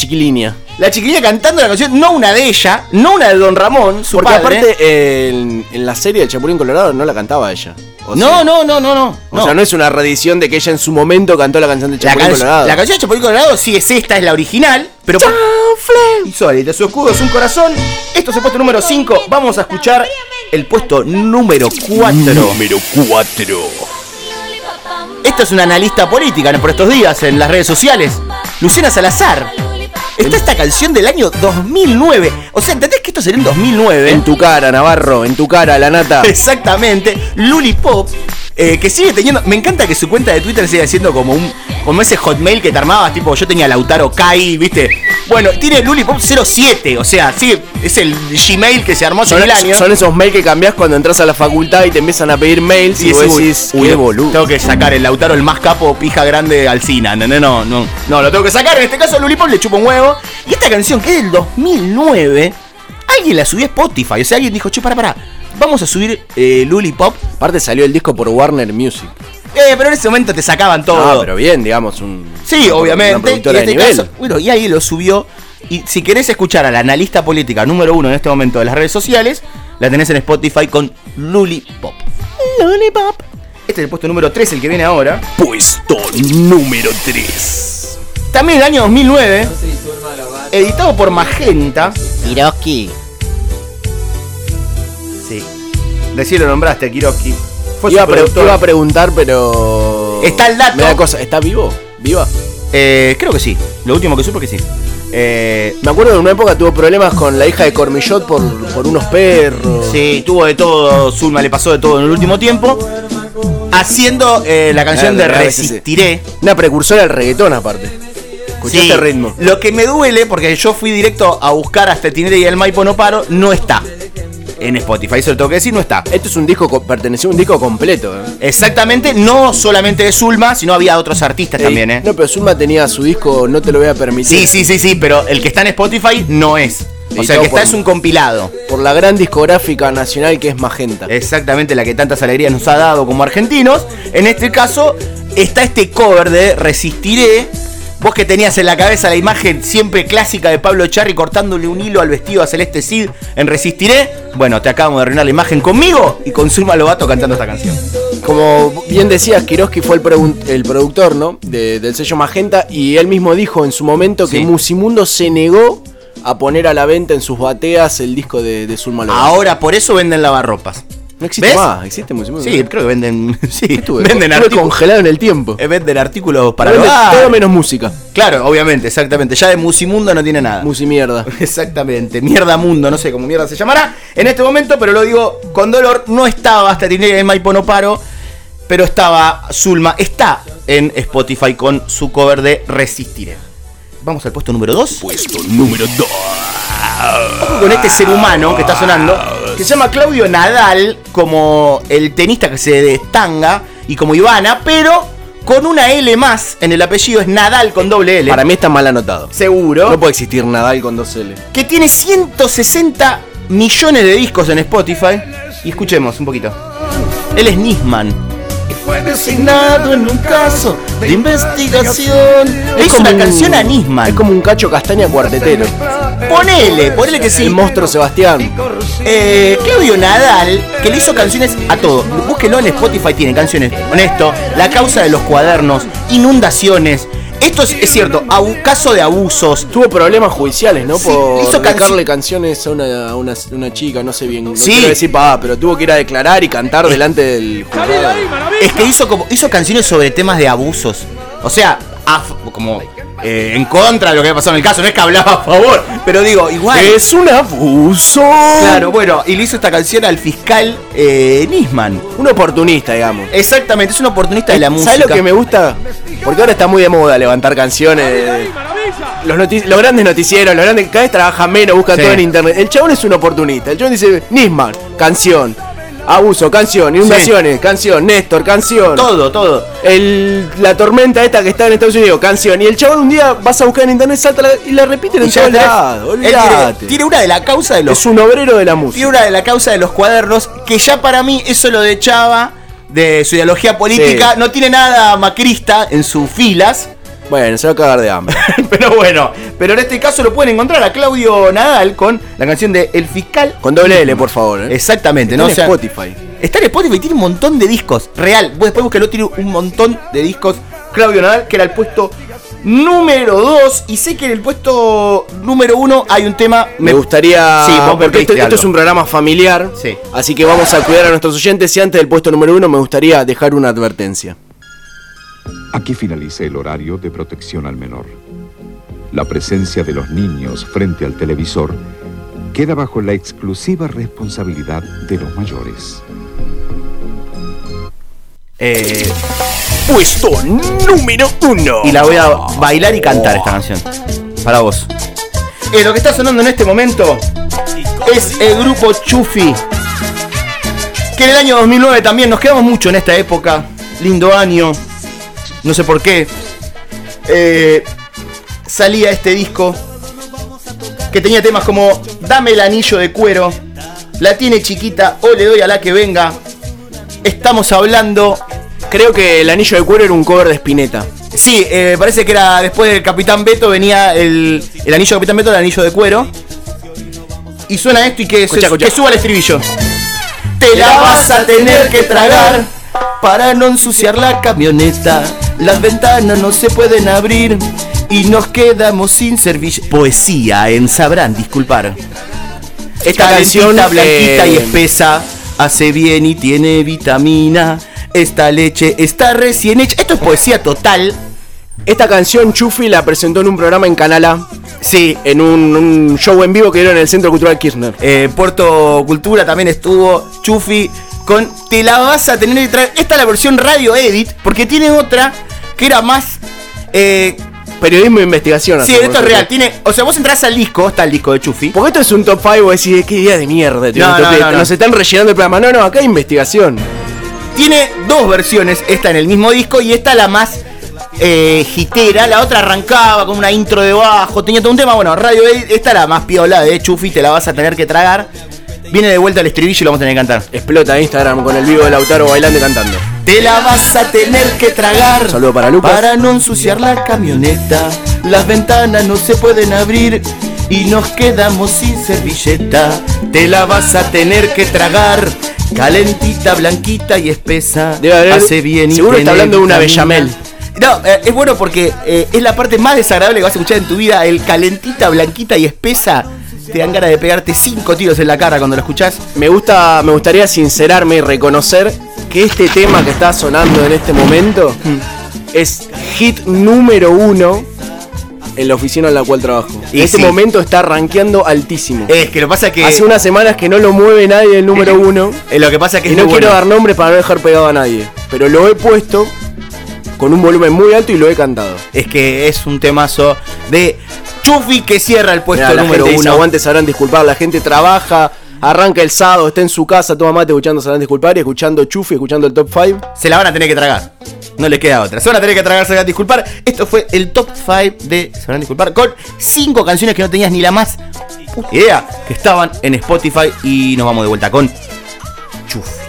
La chiquilina cantando la canción, no una de ella, no una de Don Ramón, su Porque padre. aparte eh, en, en la serie del Chapulín Colorado no la cantaba ella. ¿O no, no, no, no, no. O sea, no es una reedición de que ella en su momento cantó la canción del La, Chapulín can- Colorado. la canción de Chapulín Colorado sí es esta, es la original, pero. Y sólida, su escudo es un corazón. Esto es el puesto número 5. Vamos a escuchar el puesto número 4. Número 4. Esto es una analista política por estos días en las redes sociales. Luciana Salazar. Está esta canción del año 2009. O sea, ¿entendés que esto sería en 2009? En tu cara, Navarro, en tu cara, la nata. [laughs] Exactamente, Lulipop, eh, que sigue teniendo. Me encanta que su cuenta de Twitter siga siendo como un. como ese hotmail que te armabas, tipo, yo tenía Lautaro Kai, ¿viste? Bueno, tiene Lulipop 07, o sea, sigue, es el Gmail que se armó hace Son, mil años. son esos mails que cambiás cuando entras a la facultad y te empiezan a pedir mails y, Y vos decís, uy, boludo. Tengo que sacar el Lautaro, el más capo, pija grande, Alcina. No, no, no, no. No, lo tengo que sacar. En este caso, Lulipop le chupa un huevo. Y esta canción, que es del 2009, alguien la subió a Spotify. O sea, alguien dijo, che, para, para. Vamos a subir eh, Lulipop. Aparte salió el disco por Warner Music. Eh, pero en ese momento te sacaban todo. No, pero bien, digamos, un. Sí, obviamente. y, de este nivel. caso- bueno, y ahí lo subió. Y si querés escuchar a la analista política número uno en este momento de las redes sociales, la tenés en Spotify con Lulipop. Lollipop. Este es el puesto número 3, el que viene ahora. Puesto número 3. También el año 2009, editado por Magenta. Hiroki. Sí. Recién lo nombraste a Kiroski. Fue Iba, a su pre- productor. iba a preguntar, pero. Está el dato. Me da cosa. ¿Está vivo? ¿Viva? Eh, creo que sí. Lo último que supe que sí. Eh, Me acuerdo de una época tuvo problemas con la hija de Cormillot por, por unos perros. sí, tuvo de todo. Zulma le pasó de todo en el último tiempo. Haciendo eh, la canción de Ah, sí. Resistiré. Una precursora del reggaetón, aparte. Escuché Sí. este ritmo. Lo que me duele, porque yo fui directo a buscar hasta el Tinere y el Maipo no paro, no está. En Spotify, eso lo tengo que decir, no está. Esto es un disco, co- perteneció a un disco completo. ¿eh? Exactamente, no solamente de Zulma, sino había otros artistas también, ¿eh? No, pero Zulma tenía su disco No te lo voy a permitir. Sí, sí, sí, sí, pero el que está en Spotify no es. O sea, el que está por- es un compilado. Por la gran discográfica nacional que es Magenta. Exactamente la que tantas alegrías nos ha dado como argentinos. En este caso está este cover de Resistiré Vos que tenías en la cabeza la imagen siempre clásica de Pablo Charri cortándole un hilo al vestido a Celeste Cid en Resistiré, bueno, te acabamos de arruinar la imagen conmigo y con Zulma Lobato cantando esta canción. Como bien decías, Kiroski fue el, el productor, ¿no? De- del sello Magenta y él mismo dijo en su momento que Sí. Musimundo se negó a poner a la venta en sus bateas el disco de, de Zulma Lobato. Ahora por eso venden lavarropas. No existe ¿ves? más, existe Musimundo. Sí, creo que venden. [laughs] Sí, Estuve, venden, artículos, congelado en el tiempo. eh, venden artículos para Vende el hogar. todo menos música. Claro, obviamente, exactamente. Ya de Musimundo no tiene nada. Musi mierda. [laughs] Exactamente, mierda mundo, no sé cómo mierda se llamará en este momento, pero lo digo con dolor. No estaba hasta Tinelli en Maipo no paro, pero estaba Zulma, está en Spotify con su cover de Resistiré. Vamos al puesto número 2. Puesto número 2. Ojo con este ser humano que está sonando, que se llama Claudio Nadal, como el tenista que se destanga y como Ivana, pero con una L más en el apellido, es Nadal con doble L. Para mí está mal anotado. seguro. No puede existir Nadal con dos L. que tiene 160 millones de discos en Spotify. Y escuchemos un poquito. Él es Nisman. Fue designado en un caso de investigación. Le hizo una canción a Nisman. Es como un cacho castaña cuartetero. Ponele, ponele que sí. El monstruo Sebastián. Eh, Claudio Nadal, que le hizo canciones a todo. Búsquelo en Spotify, tiene canciones. Honesto, La causa de los cuadernos, Inundaciones. Esto es, es cierto, abu- caso de abusos. Tuvo problemas judiciales, ¿no? Sí, Por hizo canci- dedicarle canciones a una, a una, a una chica, no sé bien. No Sí. quiero decir pavada, pero tuvo que ir a declarar y cantar delante del ¡Salí de juzgado. ahí, maravilla! Es que hizo como hizo canciones sobre temas de abusos. O sea, a- como eh, en contra de lo que había pasado en el caso. No es que hablaba a favor, pero digo, igual. Es un abuso. Claro, bueno, y le hizo esta canción al fiscal eh, Nisman. Un oportunista, digamos. Exactamente, es un oportunista de la música. ¿Sabes lo que me gusta? Porque ahora está muy de moda levantar canciones. Los, grandes noticieros, los grandes, cada vez trabajan menos, buscan Sí. todo en internet. El chabón es un oportunista. El chabón dice, Nisman, canción. Abuso, canción. Inundaciones, canción. Néstor, canción. Todo, todo. El, la tormenta esta que está en Estados Unidos, canción. Y el chabón un día vas a buscar en internet, salta la- y la repiten Y en lados. él tiene, tiene una de la causa de los Es un obrero de la música. tiene una de la causa de los cuadernos que ya para mí eso lo de Chava de su ideología política Sí. no tiene nada macrista en sus filas. Bueno, se va a cagar de hambre. [laughs] Pero bueno, pero en este caso lo pueden encontrar a Claudio Nadal con la canción de El Fiscal. Con doble L, por favor. ¿eh? Exactamente, Está ¿no? en O sea, Spotify. Está en Spotify, tiene un montón de discos. Real. Vos después búsquelo, tiene un montón de discos. Claudio Nadal, que era el puesto número 2. Y sé que en el puesto número 1 hay un tema. Me gustaría. Sí, porque esto, es un programa familiar. Sí. Así que vamos a cuidar a nuestros oyentes. Y antes del puesto número uno, me gustaría dejar una advertencia. Aquí finaliza el horario de protección al menor. La presencia de los niños frente al televisor queda bajo la exclusiva responsabilidad de los mayores. Eh, Puesto número uno. y la voy a bailar y cantar esta canción. Para vos. Eh, lo que está sonando en este momento es el grupo Chufi. Que en el año 2009 también nos quedamos mucho en esta época. Lindo año. No sé por qué. Eh, salía este disco que tenía temas como Dame el anillo de cuero, La tiene chiquita o le doy a la que venga. Estamos hablando Creo que el anillo de cuero era un cover de Spinetta. Sí, eh, parece que era después del Capitán Beto venía el, el anillo de Capitán Beto, el anillo de cuero. Y suena esto y que, se- Escucha, escucha. que suba el estribillo. Te la vas a tener que tragar para no ensuciar la camioneta. Las ventanas no se pueden abrir y nos quedamos sin servicio. Poesía en Sabrán, disculpar. Esta canción, blanquita y espesa hace bien y tiene vitamina. Esta leche está recién hecha. Esto es poesía total. Esta canción Chufi la presentó en un programa en Canal A, Sí, en un, un show en vivo que dieron en el Centro Cultural Kirchner. Eh, Puerto Cultura también estuvo. Chufi con Te la vas a tener que traer. Esta es la versión radio edit, porque tiene otra que era más. Eh, Periodismo de investigación. sí, esto es real. Tiene, o sea, vos entras al disco, está el disco de Chufi. Porque esto es un top 5 vos decís, qué idea de mierda. tío, No, un top no, 10. no, no. Nos están rellenando el programa. No, no, acá hay investigación. Tiene dos versiones, esta en el mismo disco y esta la más eh, hitera. La otra arrancaba con una intro de bajo, tenía todo un tema. Bueno, radio edit, esta la más piola de Chufi, te la vas a tener que tragar. Viene de vuelta el estribillo y lo vamos a tener que cantar. Explota Instagram con el vivo de Lautaro bailando y cantando. Te la vas a tener que tragar. Saludo para Lucas. Para no ensuciar la camioneta. Las ventanas no se pueden abrir. Y nos quedamos sin servilleta. Te la vas a tener que tragar. Calentita, blanquita y espesa. Debe haber- Hace bien y seguro está hablando de una bechamel. No, eh, es bueno porque eh, es la parte más desagradable que vas a escuchar en tu vida. El calentita, blanquita y espesa. Te dan ganas de pegarte cinco tiros en la cara cuando lo escuchás. Me gusta, me gustaría sincerarme y reconocer que este tema que está sonando en este momento es hit número uno en la oficina en la cual trabajo. Y en este sí. momento está rankeando altísimo. Es que lo que pasa que. Hace unas semanas que no lo mueve nadie el número [laughs] uno. lo que pasa que y no quiero bueno. dar nombres para no dejar pegado a nadie. Pero lo he puesto con un volumen muy alto y lo he cantado. Es que es un temazo de Chufi que cierra el puesto Mirá, la número gente dice, uno. aguante, sabrán disculpar. La gente trabaja, arranca el sábado, está en su casa, toma mate escuchando sabrán disculpar y escuchando Chufi, escuchando el top 5. Se la van a tener que tragar. No le queda otra. Se van a tener que tragar, a disculpar. Esto fue el top 5 de a disculpar con cinco canciones que no tenías ni la más idea que estaban en Spotify. Y nos vamos de vuelta con Chufi.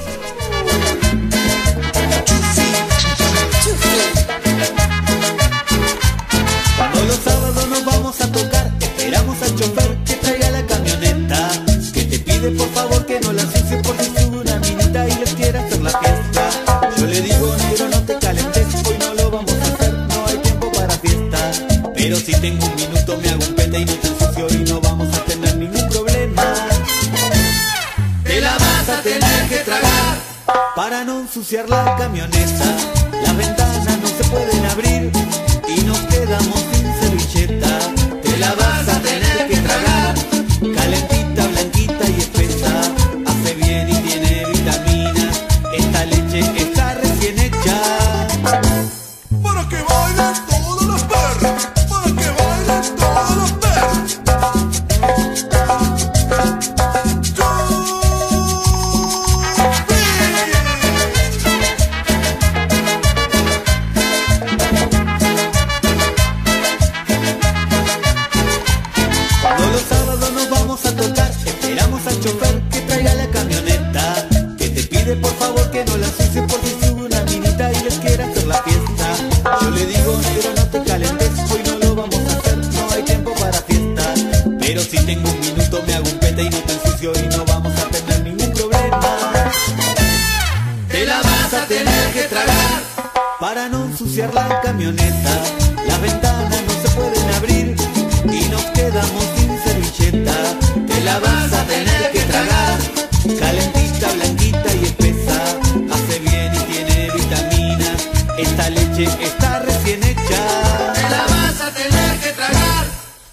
Si tengo un minuto me hago un pete y no te ensucio y no vamos a tener ningún problema. Te la vas a tener que tragar para no ensuciar la camioneta. Las ventanas no se pueden abrir y nos quedamos sin servilleta. Te la vas a tener que tragar, Te la vas a tener que tragar, calentita, blanquita y espesa. Hace bien y tiene vitaminas. Esta leche está recién hecha. Te la vas a tener que tragar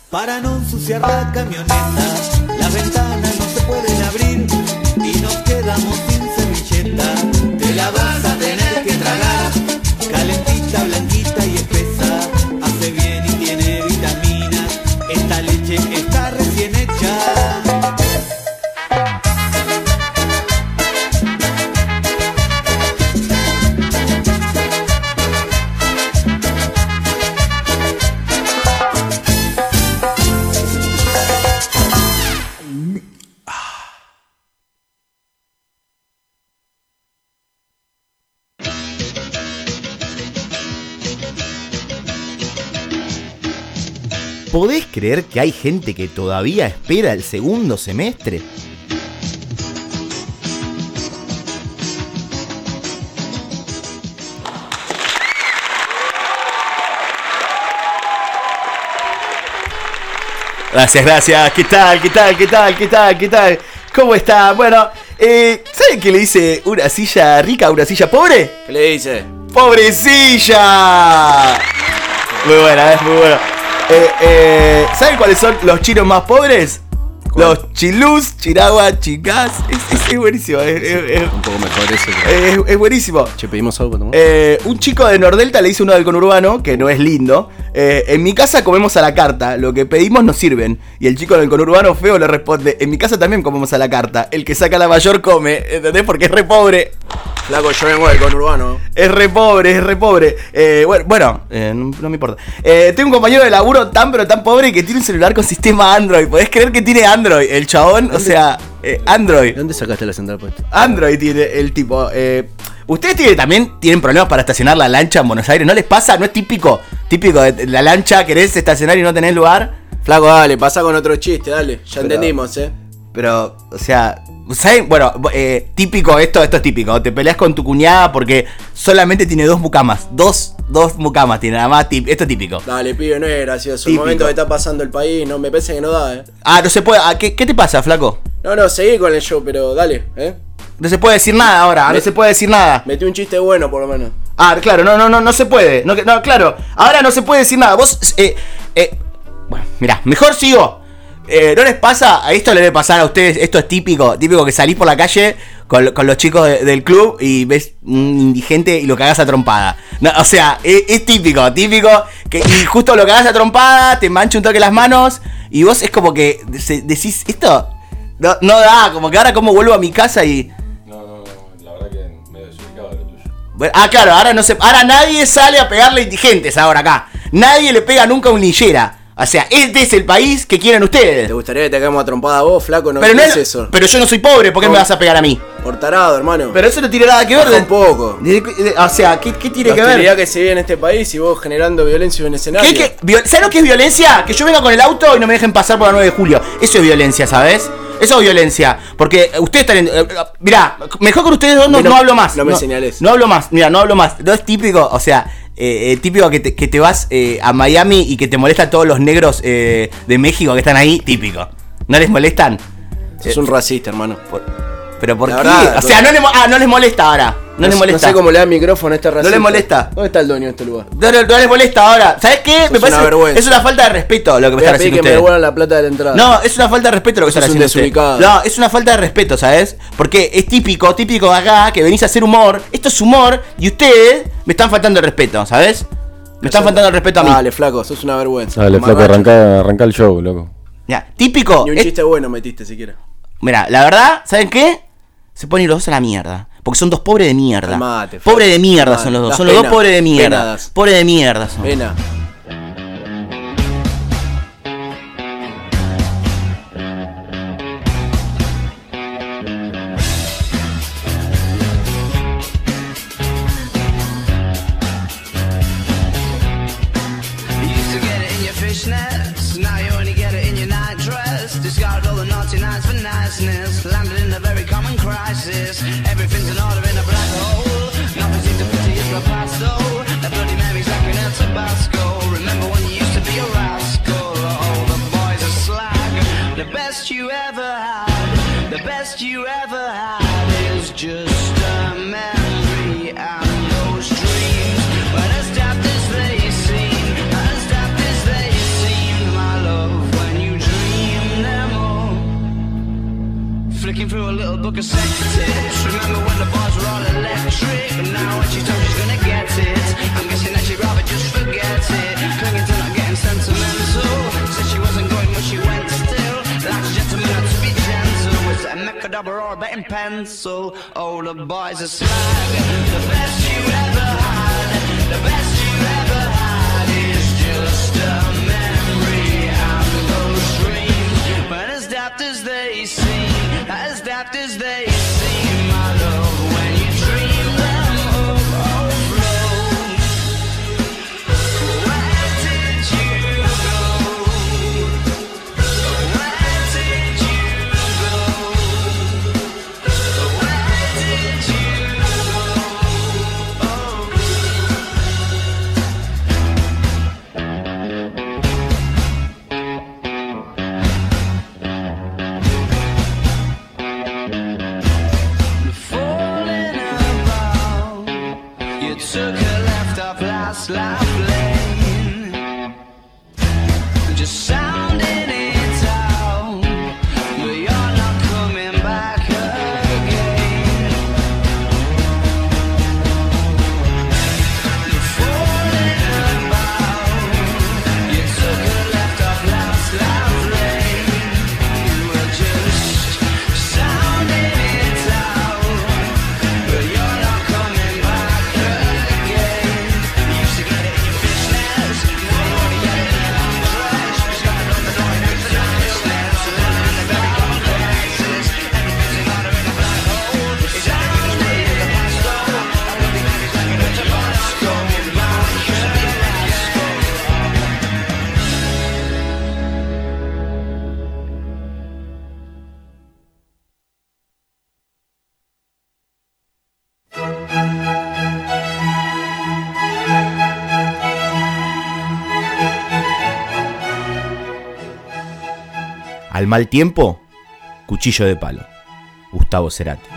para no ensuciar la camioneta. Las ventanas creer que hay gente que todavía espera el segundo semestre? Gracias, gracias. ¿Qué tal? ¿Qué tal? ¿Qué tal? ¿Qué tal? ¿Qué tal? ¿Cómo está? Bueno, eh, ¿saben qué le dice una silla rica a una silla pobre? ¿Qué le dice? ¡Pobrecilla! Muy buena, es muy buena. Eh, eh, ¿Saben cuáles son los chinos más pobres? Los chilús, chiragua, chicas. Es, es- es buenísimo. Es, es- Un poco mejor eso. es- es buenísimo. Che, pedimos algo tomar. Eh, un chico de Nordelta le dice uno del conurbano, que no es lindo. eh, en mi casa comemos a la carta, lo que pedimos nos sirven. Y el chico del conurbano feo le responde: En mi casa también comemos a la carta. El que saca la mayor come, ¿entendés? Porque es re pobre. Flaco, yo vengo del conurbano. Es re pobre, es re pobre. Eh, bueno, bueno eh, no, no me importa. Eh, tengo un compañero de laburo tan pero tan pobre que tiene un celular con sistema Android. ¿Podés creer que tiene Android? El chabón, o sea, eh, Android. ¿De dónde sacaste la central puesta? Android tiene el tipo. eh, Ustedes tienen- también tienen problemas para estacionar la lancha en Buenos Aires, ¿no les pasa? ¿No es típico? Típico de la lancha, querés estacionar y no tenés lugar. Flaco, dale, pasa con otro chiste, dale. Ya entendimos, eh. Pero, o sea, ¿saben? Bueno, eh, típico, esto, esto es típico. Te peleas con tu cuñada porque solamente tiene dos mucamas. Dos, dos mucamas tiene, nada más. Esto es típico. Dale, pibe, no es gracioso. Típico. El momento que está pasando el país, no me parece que no da, eh. Ah, no se puede. ah, ¿qué, qué te pasa, flaco? No, no, seguí con el show, pero dale, eh. No se puede decir nada ahora, no Me- se puede decir nada. Metí un chiste bueno, por lo menos. Ah, claro, no, no, no, no se puede. No, no, claro, ahora no se puede decir nada. Vos, eh, eh, bueno, mirá, mejor sigo. Eh, ¿No les pasa? A esto le debe pasar a ustedes. Esto es típico. Típico que salís por la calle con, con los chicos de- del club y ves un indigente y lo cagás a trompada. No, o sea, es, es típico, típico. Que, y justo lo cagás a trompada, te mancha un toque las manos y vos es como que se- decís, esto no, no da. Como que ahora, como vuelvo a mi casa y. Bueno, ah, claro, ahora no se, ahora nadie sale a pegarle indigentes ahora acá. Nadie le pega nunca a un linchera. O sea, este es el país que quieren ustedes. ¿Te gustaría que te hagamos trompada a vos, flaco? No pero no ¿qué es es eso. Pero yo no soy pobre, ¿por qué me Por- vas a pegar a mí? Por tarado, hermano. Pero eso no tiene nada que ver. Baja de- un poco. de- de- o sea, ¿qué, qué tiene La que ver? que se vive en este país y vos generando violencia en un escenario. ¿Qué, qué? ¿Sabes lo que es violencia? Que yo venga con el auto y no me dejen pasar por la 9 de julio. Eso es violencia, ¿sabes? Eso es violencia. Porque ustedes están en. eh, mirá, mejor con ustedes dos no, no- no hablo más. no me señales. No hablo más, mira, no hablo más. No es típico, o sea, eh, eh, típico que te, que te vas eh, a Miami y que te molestan todos los negros eh, de México que están ahí, típico. ¿No les molestan? Es un racista, hermano. ¿Pero por La qué? verdad, o sea, no les, mo- ah, no les molesta ahora. No, les molesta. No sé cómo le da micrófono a este racista. les molesta. ¿Dónde está el dueño de este lugar? No, no- no les molesta ahora. ¿Sabes qué? Sos una vergüenza. es una falta de respeto lo que me están haciendo que me devuelvan la plata de la entrada. No, es una falta de respeto lo que Sos están un haciendo desubicado. No, es una falta de respeto, ¿sabes? Porque es típico, típico de acá, que venís a hacer humor. Esto es humor y ustedes me están faltando el respeto, ¿sabes? Me están faltando el respeto a mí. Dale, flaco, sos una vergüenza. Dale, flaco, arranca, arranca el show, loco. Ya, típico. Ni un es- chiste bueno metiste siquiera. Mira, la verdad, ¿saben qué? Se ponen los dos a la mierda. Porque son dos pobres de mierda. Calmate, flaco. pobres de mierda son los dos. Son los dos pobres de mierda. Pobres de mierda son. Pena. Book of sex tips. Remember when the bars were all electric? But now when she told she's gonna get it, I'm guessing that she'd rather just forget it. Clinging to not getting sentimental. Said she wasn't going, but she went still. A gentleman had to be gentle. Was it a Mechadabra or a betting pencil? Oh, the boys are slag. The best you ever had, the best Al mal tiempo, cuchillo de palo. Gustavo Cerati.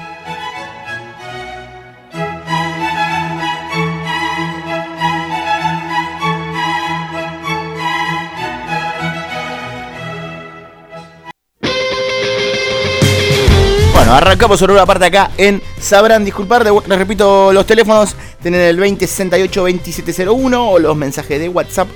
Bueno, arrancamos sobre una parte acá en Sabrán Disculpar. Les repito los teléfonos: tienen el 2068 2701 o los mensajes de WhatsApp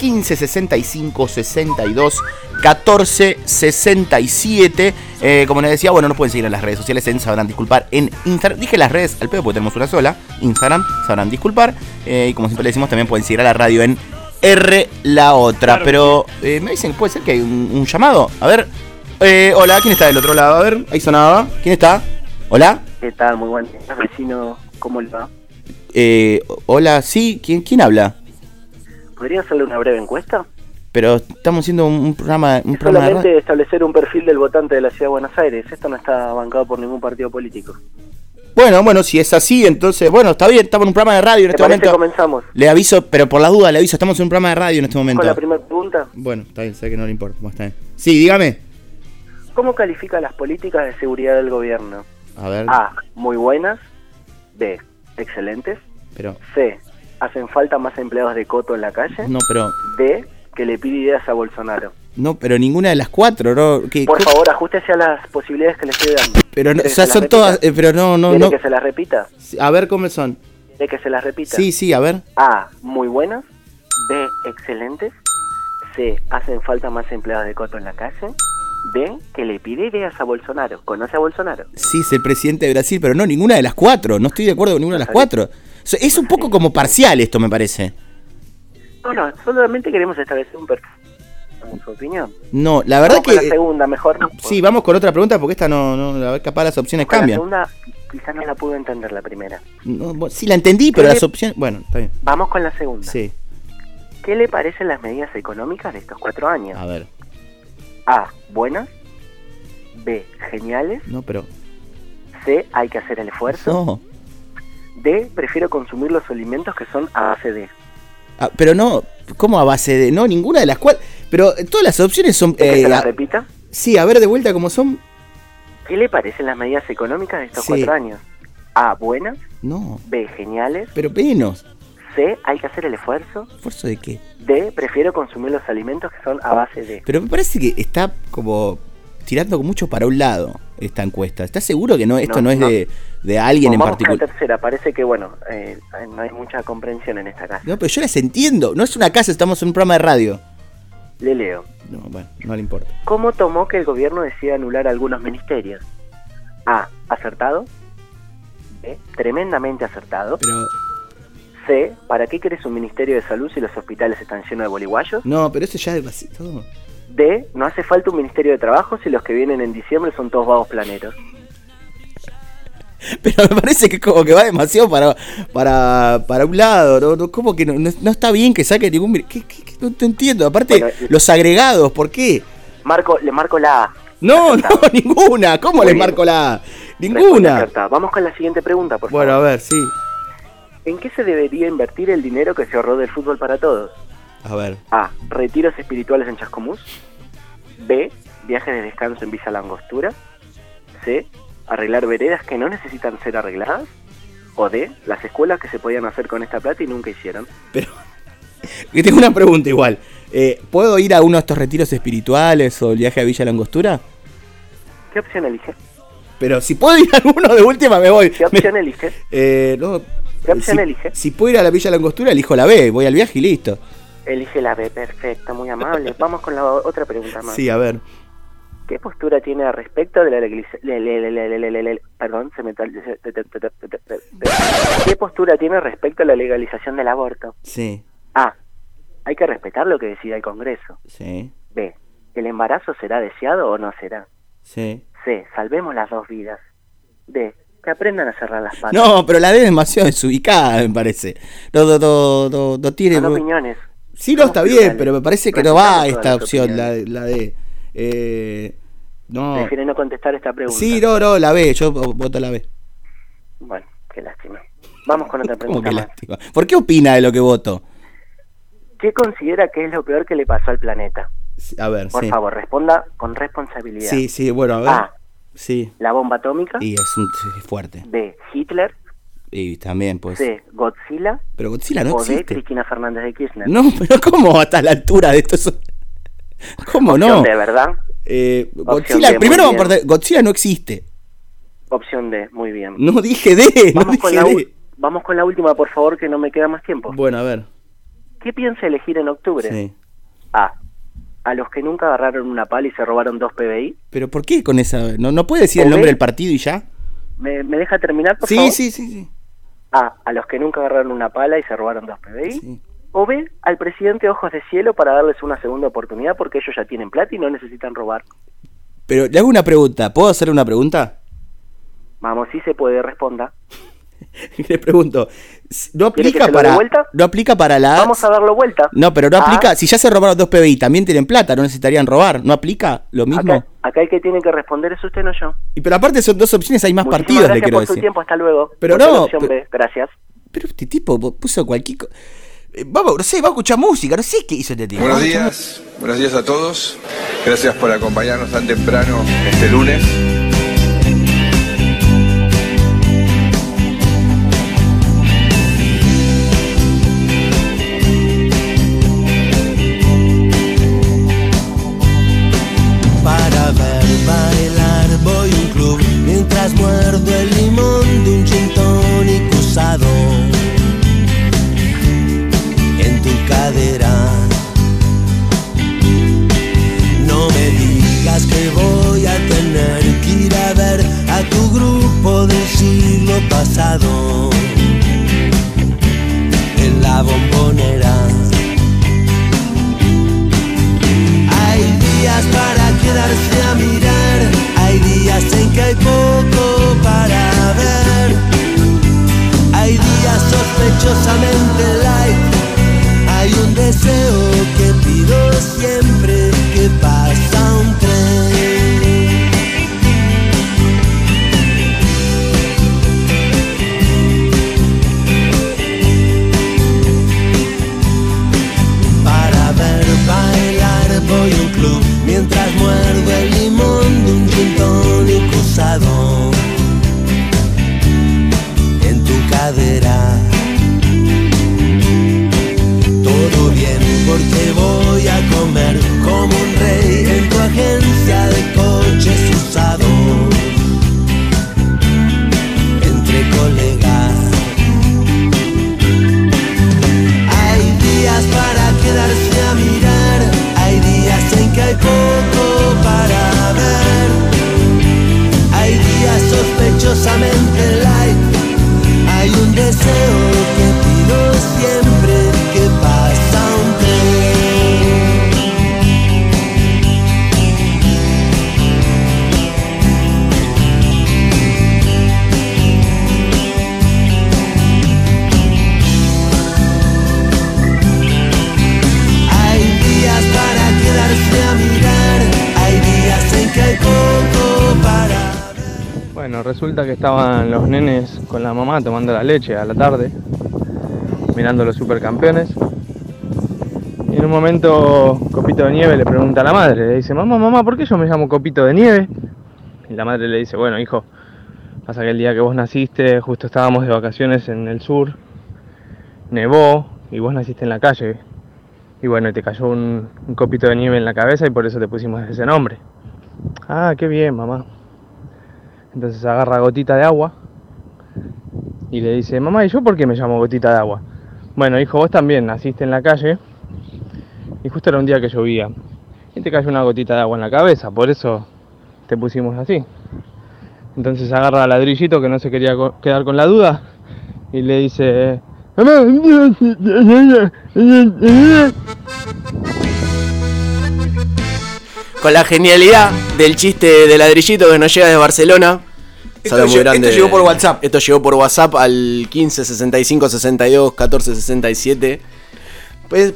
1565 62 14 67. Eh, como les decía, bueno, nos pueden seguir en las redes sociales en Sabrán Disculpar en Instagram. Dije las redes al pedo porque tenemos una sola: Instagram, Sabrán Disculpar. Eh, y como siempre le decimos, también pueden seguir a la radio en R la otra. Pero eh, me dicen puede ser que hay un, llamado. A ver. Eh, hola, ¿quién está del otro lado? A ver, ahí sonaba. ¿Quién está? Hola. ¿Qué tal? Muy buen vecino. ¿Cómo le va? Eh, hola, sí, ¿quién, quién habla? ¿Podría hacerle una breve encuesta? Pero estamos haciendo un, programa, un programa de Solamente establecer un perfil del votante de la Ciudad de Buenos Aires. Esto no está bancado por ningún partido político. Bueno, bueno, si es así, entonces, bueno, está bien, estamos en un programa de radio en ¿Te este momento. comenzamos? Le aviso, pero por la duda, le aviso, estamos en un programa de radio en este momento. Con la primera pregunta. Bueno, está bien, sé que no le importa. está bien. Sí, dígame. ¿Cómo califica las políticas de seguridad del gobierno? A ver, A. Muy buenas. B. Excelentes. pero. C. Hacen falta más empleados de coto en la calle. No, pero. D. Que le pide ideas a Bolsonaro. No, pero ninguna de las cuatro, ¿no? ¿Qué- Por favor, ajustese a las posibilidades que le estoy dando. Pero no, ¿Quiere o sea, se son todas, eh, pero no, no, ¿Quiere no. que se las repita? A ver cómo son. ¿Quiere que se las repita? Sí, sí, a ver. A. Muy buenas. B. Excelentes. C. Hacen falta más empleados de coto en la calle. D. Que le pide ideas a Bolsonaro. ¿Conoce a Bolsonaro? Sí, es el presidente de Brasil, pero no, ninguna de las cuatro. No estoy de acuerdo con ninguna de las cuatro. Es un poco como parcial esto, me parece. No, no, solamente queremos establecer un perfil. En su opinión. No, la verdad Vamos con que. la segunda, mejor. ¿no? Sí, vamos con otra pregunta porque esta no, no, la capaz las opciones Con la cambian. segunda, quizás no la pudo entender la primera. No, sí, la entendí, pero ¿Qué las opciones. Bueno, está bien. Vamos con la segunda. Sí, ¿Qué le parecen las medidas económicas de estos cuatro años? a ver. A. Buenas. B. Geniales. No, pero. C. Hay que hacer el esfuerzo. No. D. Prefiero consumir los alimentos que son a base de. Ah, pero no. ¿Cómo a base de.? No, ninguna de las cuatro. Pero eh, todas las opciones son. ¿Quiere que eh, se las a- repita? sí, a ver de vuelta cómo son. ¿Qué le parecen las medidas económicas de estos Sí. cuatro años? A. Buenas. No, B. Geniales. pero menos. C. Hay que hacer el esfuerzo. ¿Esfuerzo de qué? D. Prefiero consumir los alimentos que son a base de. Pero me parece que está como tirando mucho para un lado esta encuesta. ¿Estás seguro que no esto no, No, es no. De, de alguien en con la particular? tercera. Parece que, bueno, eh, no hay mucha comprensión en esta casa. No, pero yo las entiendo. No es una casa, estamos en un programa de radio. Le leo. No, bueno, no le importa. ¿Cómo tomó que el gobierno decida anular algunos ministerios? A. Acertado. B. Tremendamente acertado. Pero. C. ¿Para qué querés un ministerio de salud si los hospitales están llenos de boliguayos? No, pero eso ya es vacío. Todo. D. No hace falta un ministerio de trabajo si los que vienen en diciembre son todos vagos planeros. [laughs] Pero me parece que como que va demasiado para, para, para un lado. ¿no? No, como que no, no- no está bien que saque ningún. ¿Qué, qué- qué? No te entiendo. Aparte, Bueno, los agregados, ¿por qué? Marco, le marco la A. No, [laughs] no, ninguna. ¿Cómo bien. marco la A? Ninguna. Vamos con la siguiente pregunta, por Bueno, a favor. ver, sí. ¿En qué se debería invertir el dinero que se ahorró del fútbol para todos? A ver. A. Retiros espirituales en Chascomús. B. Viajes de descanso en Villa Langostura. C. Arreglar veredas que no necesitan ser arregladas. O D. Las escuelas que se podían hacer con esta plata y nunca hicieron. Que [laughs] tengo una pregunta igual. Eh, ¿Puedo ir a uno de estos retiros espirituales o el viaje a Villa Langostura? ¿Qué opción elige? Pero si puedo ir a alguno de última me voy. ¿Qué opción elige? [laughs] Eh, no, ¿Qué opción si, elige? Si puedo ir a la Villa Langostura, elijo la B. Voy al viaje y listo. Elige la B. Perfecto, muy amable. [laughs] Vamos con la otra pregunta más. Sí, a ver. ¿Qué postura tiene al respecto de la legalización? Perdón, se me... ¿Qué postura tiene respecto a la legalización del aborto? Sí, A. Hay que respetar lo que decida el Congreso. sí, B. ¿El embarazo será deseado o no será? sí. C. Salvemos las dos vidas. D. Que aprendan a cerrar las patas. No, pero la D es demasiado desubicada, me parece. No, no, no, no, no tiene. Son opiniones. Sí, no, está bien, pero me parece que no va esta opción, la, la D. Eh, no. Prefiere no contestar esta pregunta. Sí, no, no, la B, yo vo- voto la B. Bueno, Qué lástima. Vamos con otra [laughs] ¿Cómo pregunta lástima? ¿Por qué opina de lo que voto? ¿Qué considera que es lo peor que le pasó al planeta? A ver, Por sí. favor, responda con responsabilidad. Sí, sí, bueno, a ver. A. Sí. La bomba atómica. Y es, un, es fuerte. B. Hitler. Y también, pues. C. Godzilla. Pero Godzilla no o existe. Cristina Fernández de Kirchner. No, pero ¿cómo hasta la altura de esto? es- ¿Cómo Opción no? D, ¿verdad? Eh, Godzilla, D, primero vamos a partir- Godzilla no existe. Opción D, muy bien. No dije D, no Vamos con, dije la, D. vamos con la última, por favor, que no me queda más tiempo. Bueno, a ver. ¿Qué piensa elegir en octubre? Sí. A. A los que nunca agarraron una pala y se robaron dos PBI. Pero ¿por qué con esa? ¿No, no puede decir el ¿O nombre B? del partido y ya? ¿Me, me deja terminar, por Sí, favor? sí, sí, sí. A. A los que nunca agarraron una pala y se robaron dos PBI. O B. Al presidente Ojos de Cielo para darles una segunda oportunidad porque ellos ya tienen plata y no necesitan robar. Pero le hago una pregunta. ¿Puedo hacer una pregunta? Vamos, si se puede, responda. [laughs] Le pregunto. ¿No ¿Quiere que aplica para vuelta? no aplica para la Vamos a darlo vuelta. No, pero no aplica. Si ya se robaron dos PBI, también tienen plata, no necesitarían robar. ¿No aplica lo mismo? Acá, acá el que tiene que responder es usted, no yo. Y pero aparte son dos opciones, hay más Muchísimas partidos, le gracias quiero por su decir. tiempo, hasta luego. Pero no, opción pero- B, gracias. Pero este tipo puso cualquier co- Eh, Vamos, no sé, vamos a escuchar música, no sé qué hizo este tipo. Buenos días, buenos días a todos. Gracias por acompañarnos tan temprano este lunes. Tomando la leche a la tarde, mirando los supercampeones. Y en un momento Copito de Nieve le pregunta a la madre, le dice, mamá, mamá, ¿por qué yo me llamo Copito de Nieve? Y la madre le dice, bueno, hijo, pasa que el día que vos naciste, justo estábamos de vacaciones en el sur, nevó y vos naciste en la calle. Y bueno, y te cayó un copito de nieve en la cabeza y por eso te pusimos ese nombre. Ah, qué bien, mamá. Entonces agarra gotita de agua y le dice, mamá, ¿y yo por qué me llamo gotita de agua? Bueno, hijo, vos también naciste en la calle y justo era un día que llovía y te cayó una gotita de agua en la cabeza, por eso te pusimos así. Entonces agarra al ladrillito que no se quería quedar con la duda y le dice, mamá, Con la genialidad del chiste de ladrillito que nos llega de Barcelona. Esto Saludo muy lle- grande. esto llegó por WhatsApp. Esto llegó por WhatsApp al 15 65 62 14 67. Pues,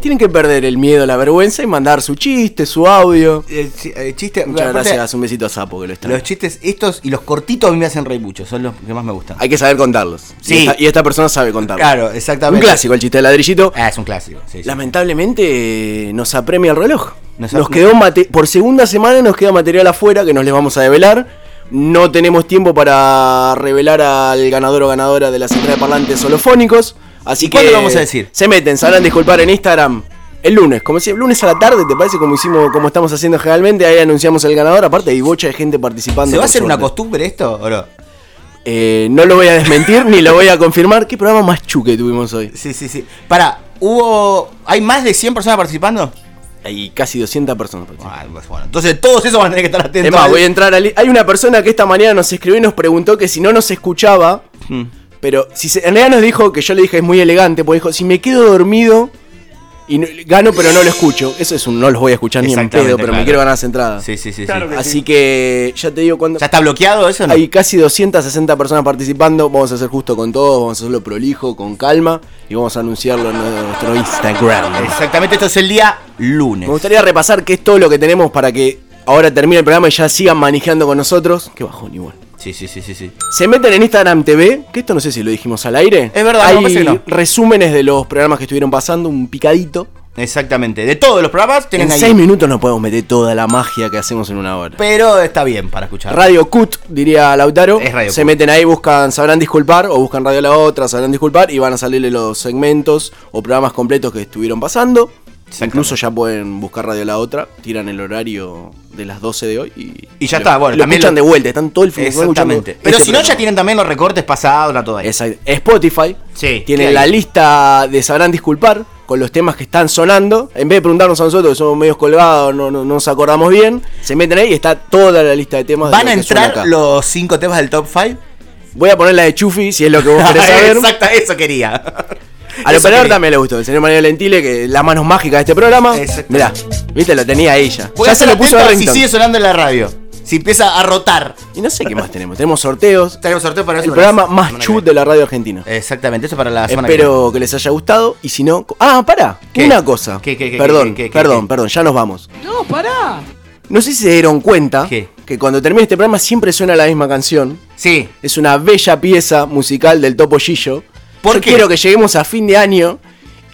tienen que perder el miedo, la vergüenza y mandar su chiste, su audio. Eh, chiste, Muchas gracias, un besito a Sapo que lo está. Los chistes, estos y los cortitos a mí me hacen reír mucho, son los que más me gustan. Hay que saber contarlos. Sí. Y esta, y esta persona sabe contarlos. Claro, exactamente. Un clásico, el chiste del ladrillito. Ah, es un clásico. sí, sí. Lamentablemente eh, nos apremia el reloj. Nos quedó mate- por segunda semana nos queda material afuera que nos les vamos a develar. No tenemos tiempo para revelar al ganador o ganadora de la central de parlantes holofónicos. Así ¿Y que cuándo lo vamos a decir? Se meten, sabrán disculpar en Instagram. El lunes, como decía, el lunes a la tarde, ¿te parece? Como hicimos, como estamos haciendo generalmente, ahí anunciamos el ganador. Aparte hay bocha de gente participando. ¿Se va a hacer una costumbre esto o no? Eh, no lo voy a desmentir ni lo voy a confirmar. ¿Qué programa más chuque tuvimos hoy? Sí, sí, sí. Para, hubo. ¿Hay más de 100 personas participando? Hay casi 200 personas. Ah, pues bueno. Entonces todos esos van a tener que estar atentos. Es más, voy a entrar al... Hay una persona que esta mañana nos escribió y nos preguntó que si no nos escuchaba, Hmm. pero si se- en realidad nos dijo que yo le dije es muy elegante, porque dijo, si me quedo dormido y no- gano pero no lo escucho, eso es un no los voy a escuchar ni en pedo, pero me quiero ganar las entradas. Sí, sí, sí. Claro sí. que Así que ya te digo cuando... ¿Ya está bloqueado eso o no? Hay casi 260 personas participando, vamos a hacer justo con todos, vamos a hacerlo prolijo, con calma y vamos a anunciarlo en nuestro Instagram. Exactamente, esto es el día lunes. Me gustaría repasar qué es todo lo que tenemos para que ahora termine el programa y ya sigan manejando con nosotros. Qué bajón igual. Sí, sí, sí, sí, sí. Se meten en Instagram TV, que esto no sé si lo dijimos al aire. Es verdad, Hay no, parece que no. resúmenes de los programas que estuvieron pasando, un picadito. Exactamente. De todos los programas tienen En ahí. 6 minutos no podemos meter toda la magia que hacemos en una hora. Pero está bien para escuchar. Radio Cut, diría Lautaro. Es Radio Se Cut. meten ahí, buscan Sabrán Disculpar o buscan Radio La Otra, Sabrán Disculpar y van a salirle los segmentos o programas completos que estuvieron pasando. Incluso ya pueden buscar Radio La Otra, tiran el horario de las 12 de hoy y, Y ya lo- está, bueno, lo también escuchan lo- de vuelta, están todo el fin Exactamente. Pero si no, ya tienen también los recortes pasados, ahí. Exacto. Spotify Sí. tiene ¿qué la lista de Sabrán Disculpar con los temas que están sonando. En vez de preguntarnos a nosotros que somos medios colgados, no, no- no nos acordamos bien, se meten ahí y está toda la lista de temas. ¿Van a entrar los cinco temas del top 5? Voy a poner la de Chufi si es lo que vos querés [laughs] saber. Exacto, eso quería. Al Eso operador quería. también le gustó, el señor Manuel Lentile, que es la manos mágica de este programa. Exacto. Mirá, viste, lo tenía ahí ya. Voy ya a se lo puso a si sigue sonando en la radio. Si empieza a rotar. Y no sé qué más tenemos. Tenemos sorteos. [laughs] Tenemos sorteo para eso. El programa más semana chut de la radio argentina. Exactamente, eso para la semana Espero que les haya gustado. Y si no. Ah, pará. ¿Qué? Una cosa. ¿Qué, qué, qué, perdón, qué, qué, qué, perdón, qué? perdón. Ya nos vamos. No, pará. No sé si se dieron cuenta ¿Qué? que cuando termina este programa siempre suena la misma canción. Sí. Es una bella pieza musical del Topo Gillo. ¿Por Yo qué? quiero que lleguemos a fin de año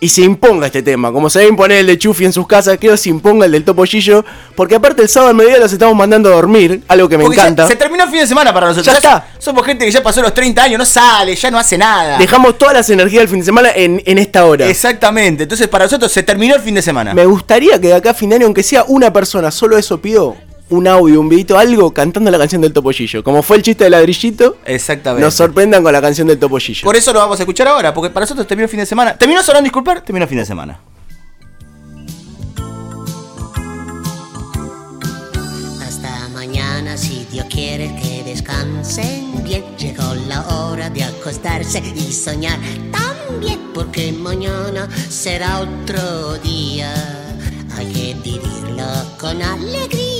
y se imponga este tema. Como se va a imponer el de Chufi en sus casas, quiero que se imponga el del Topo Gillo. Porque aparte el sábado al mediodía los estamos mandando a dormir, algo que me Porque encanta. se terminó el fin de semana para nosotros. Ya está. Somos gente que ya pasó los 30 años, no sale, ya no hace nada. Dejamos todas las energías del fin de semana en, en esta hora. Exactamente. Entonces para nosotros se terminó el fin de semana. Me gustaría que de acá a fin de año, aunque sea una persona, solo eso pido, un audio, un videito, algo cantando la canción del Topollillo. Como fue el chiste del ladrillito, Exactamente. nos sorprendan con la canción del Topollillo. Por eso lo vamos a escuchar ahora, porque para nosotros terminó el fin de semana. ¿Terminó sonando disculpar? Terminó el fin de semana. Hasta mañana, si Dios quiere que descansen bien. Llegó la hora de acostarse y soñar también, porque mañana será otro día. Hay que vivirlo con alegría.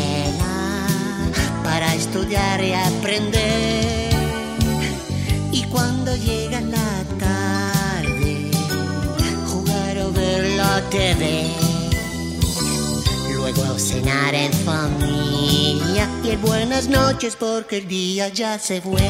para estudiar y aprender. Y cuando llega la tarde, jugar o ver la TV. Luego cenar en familia y buenas noches porque el día ya se fue.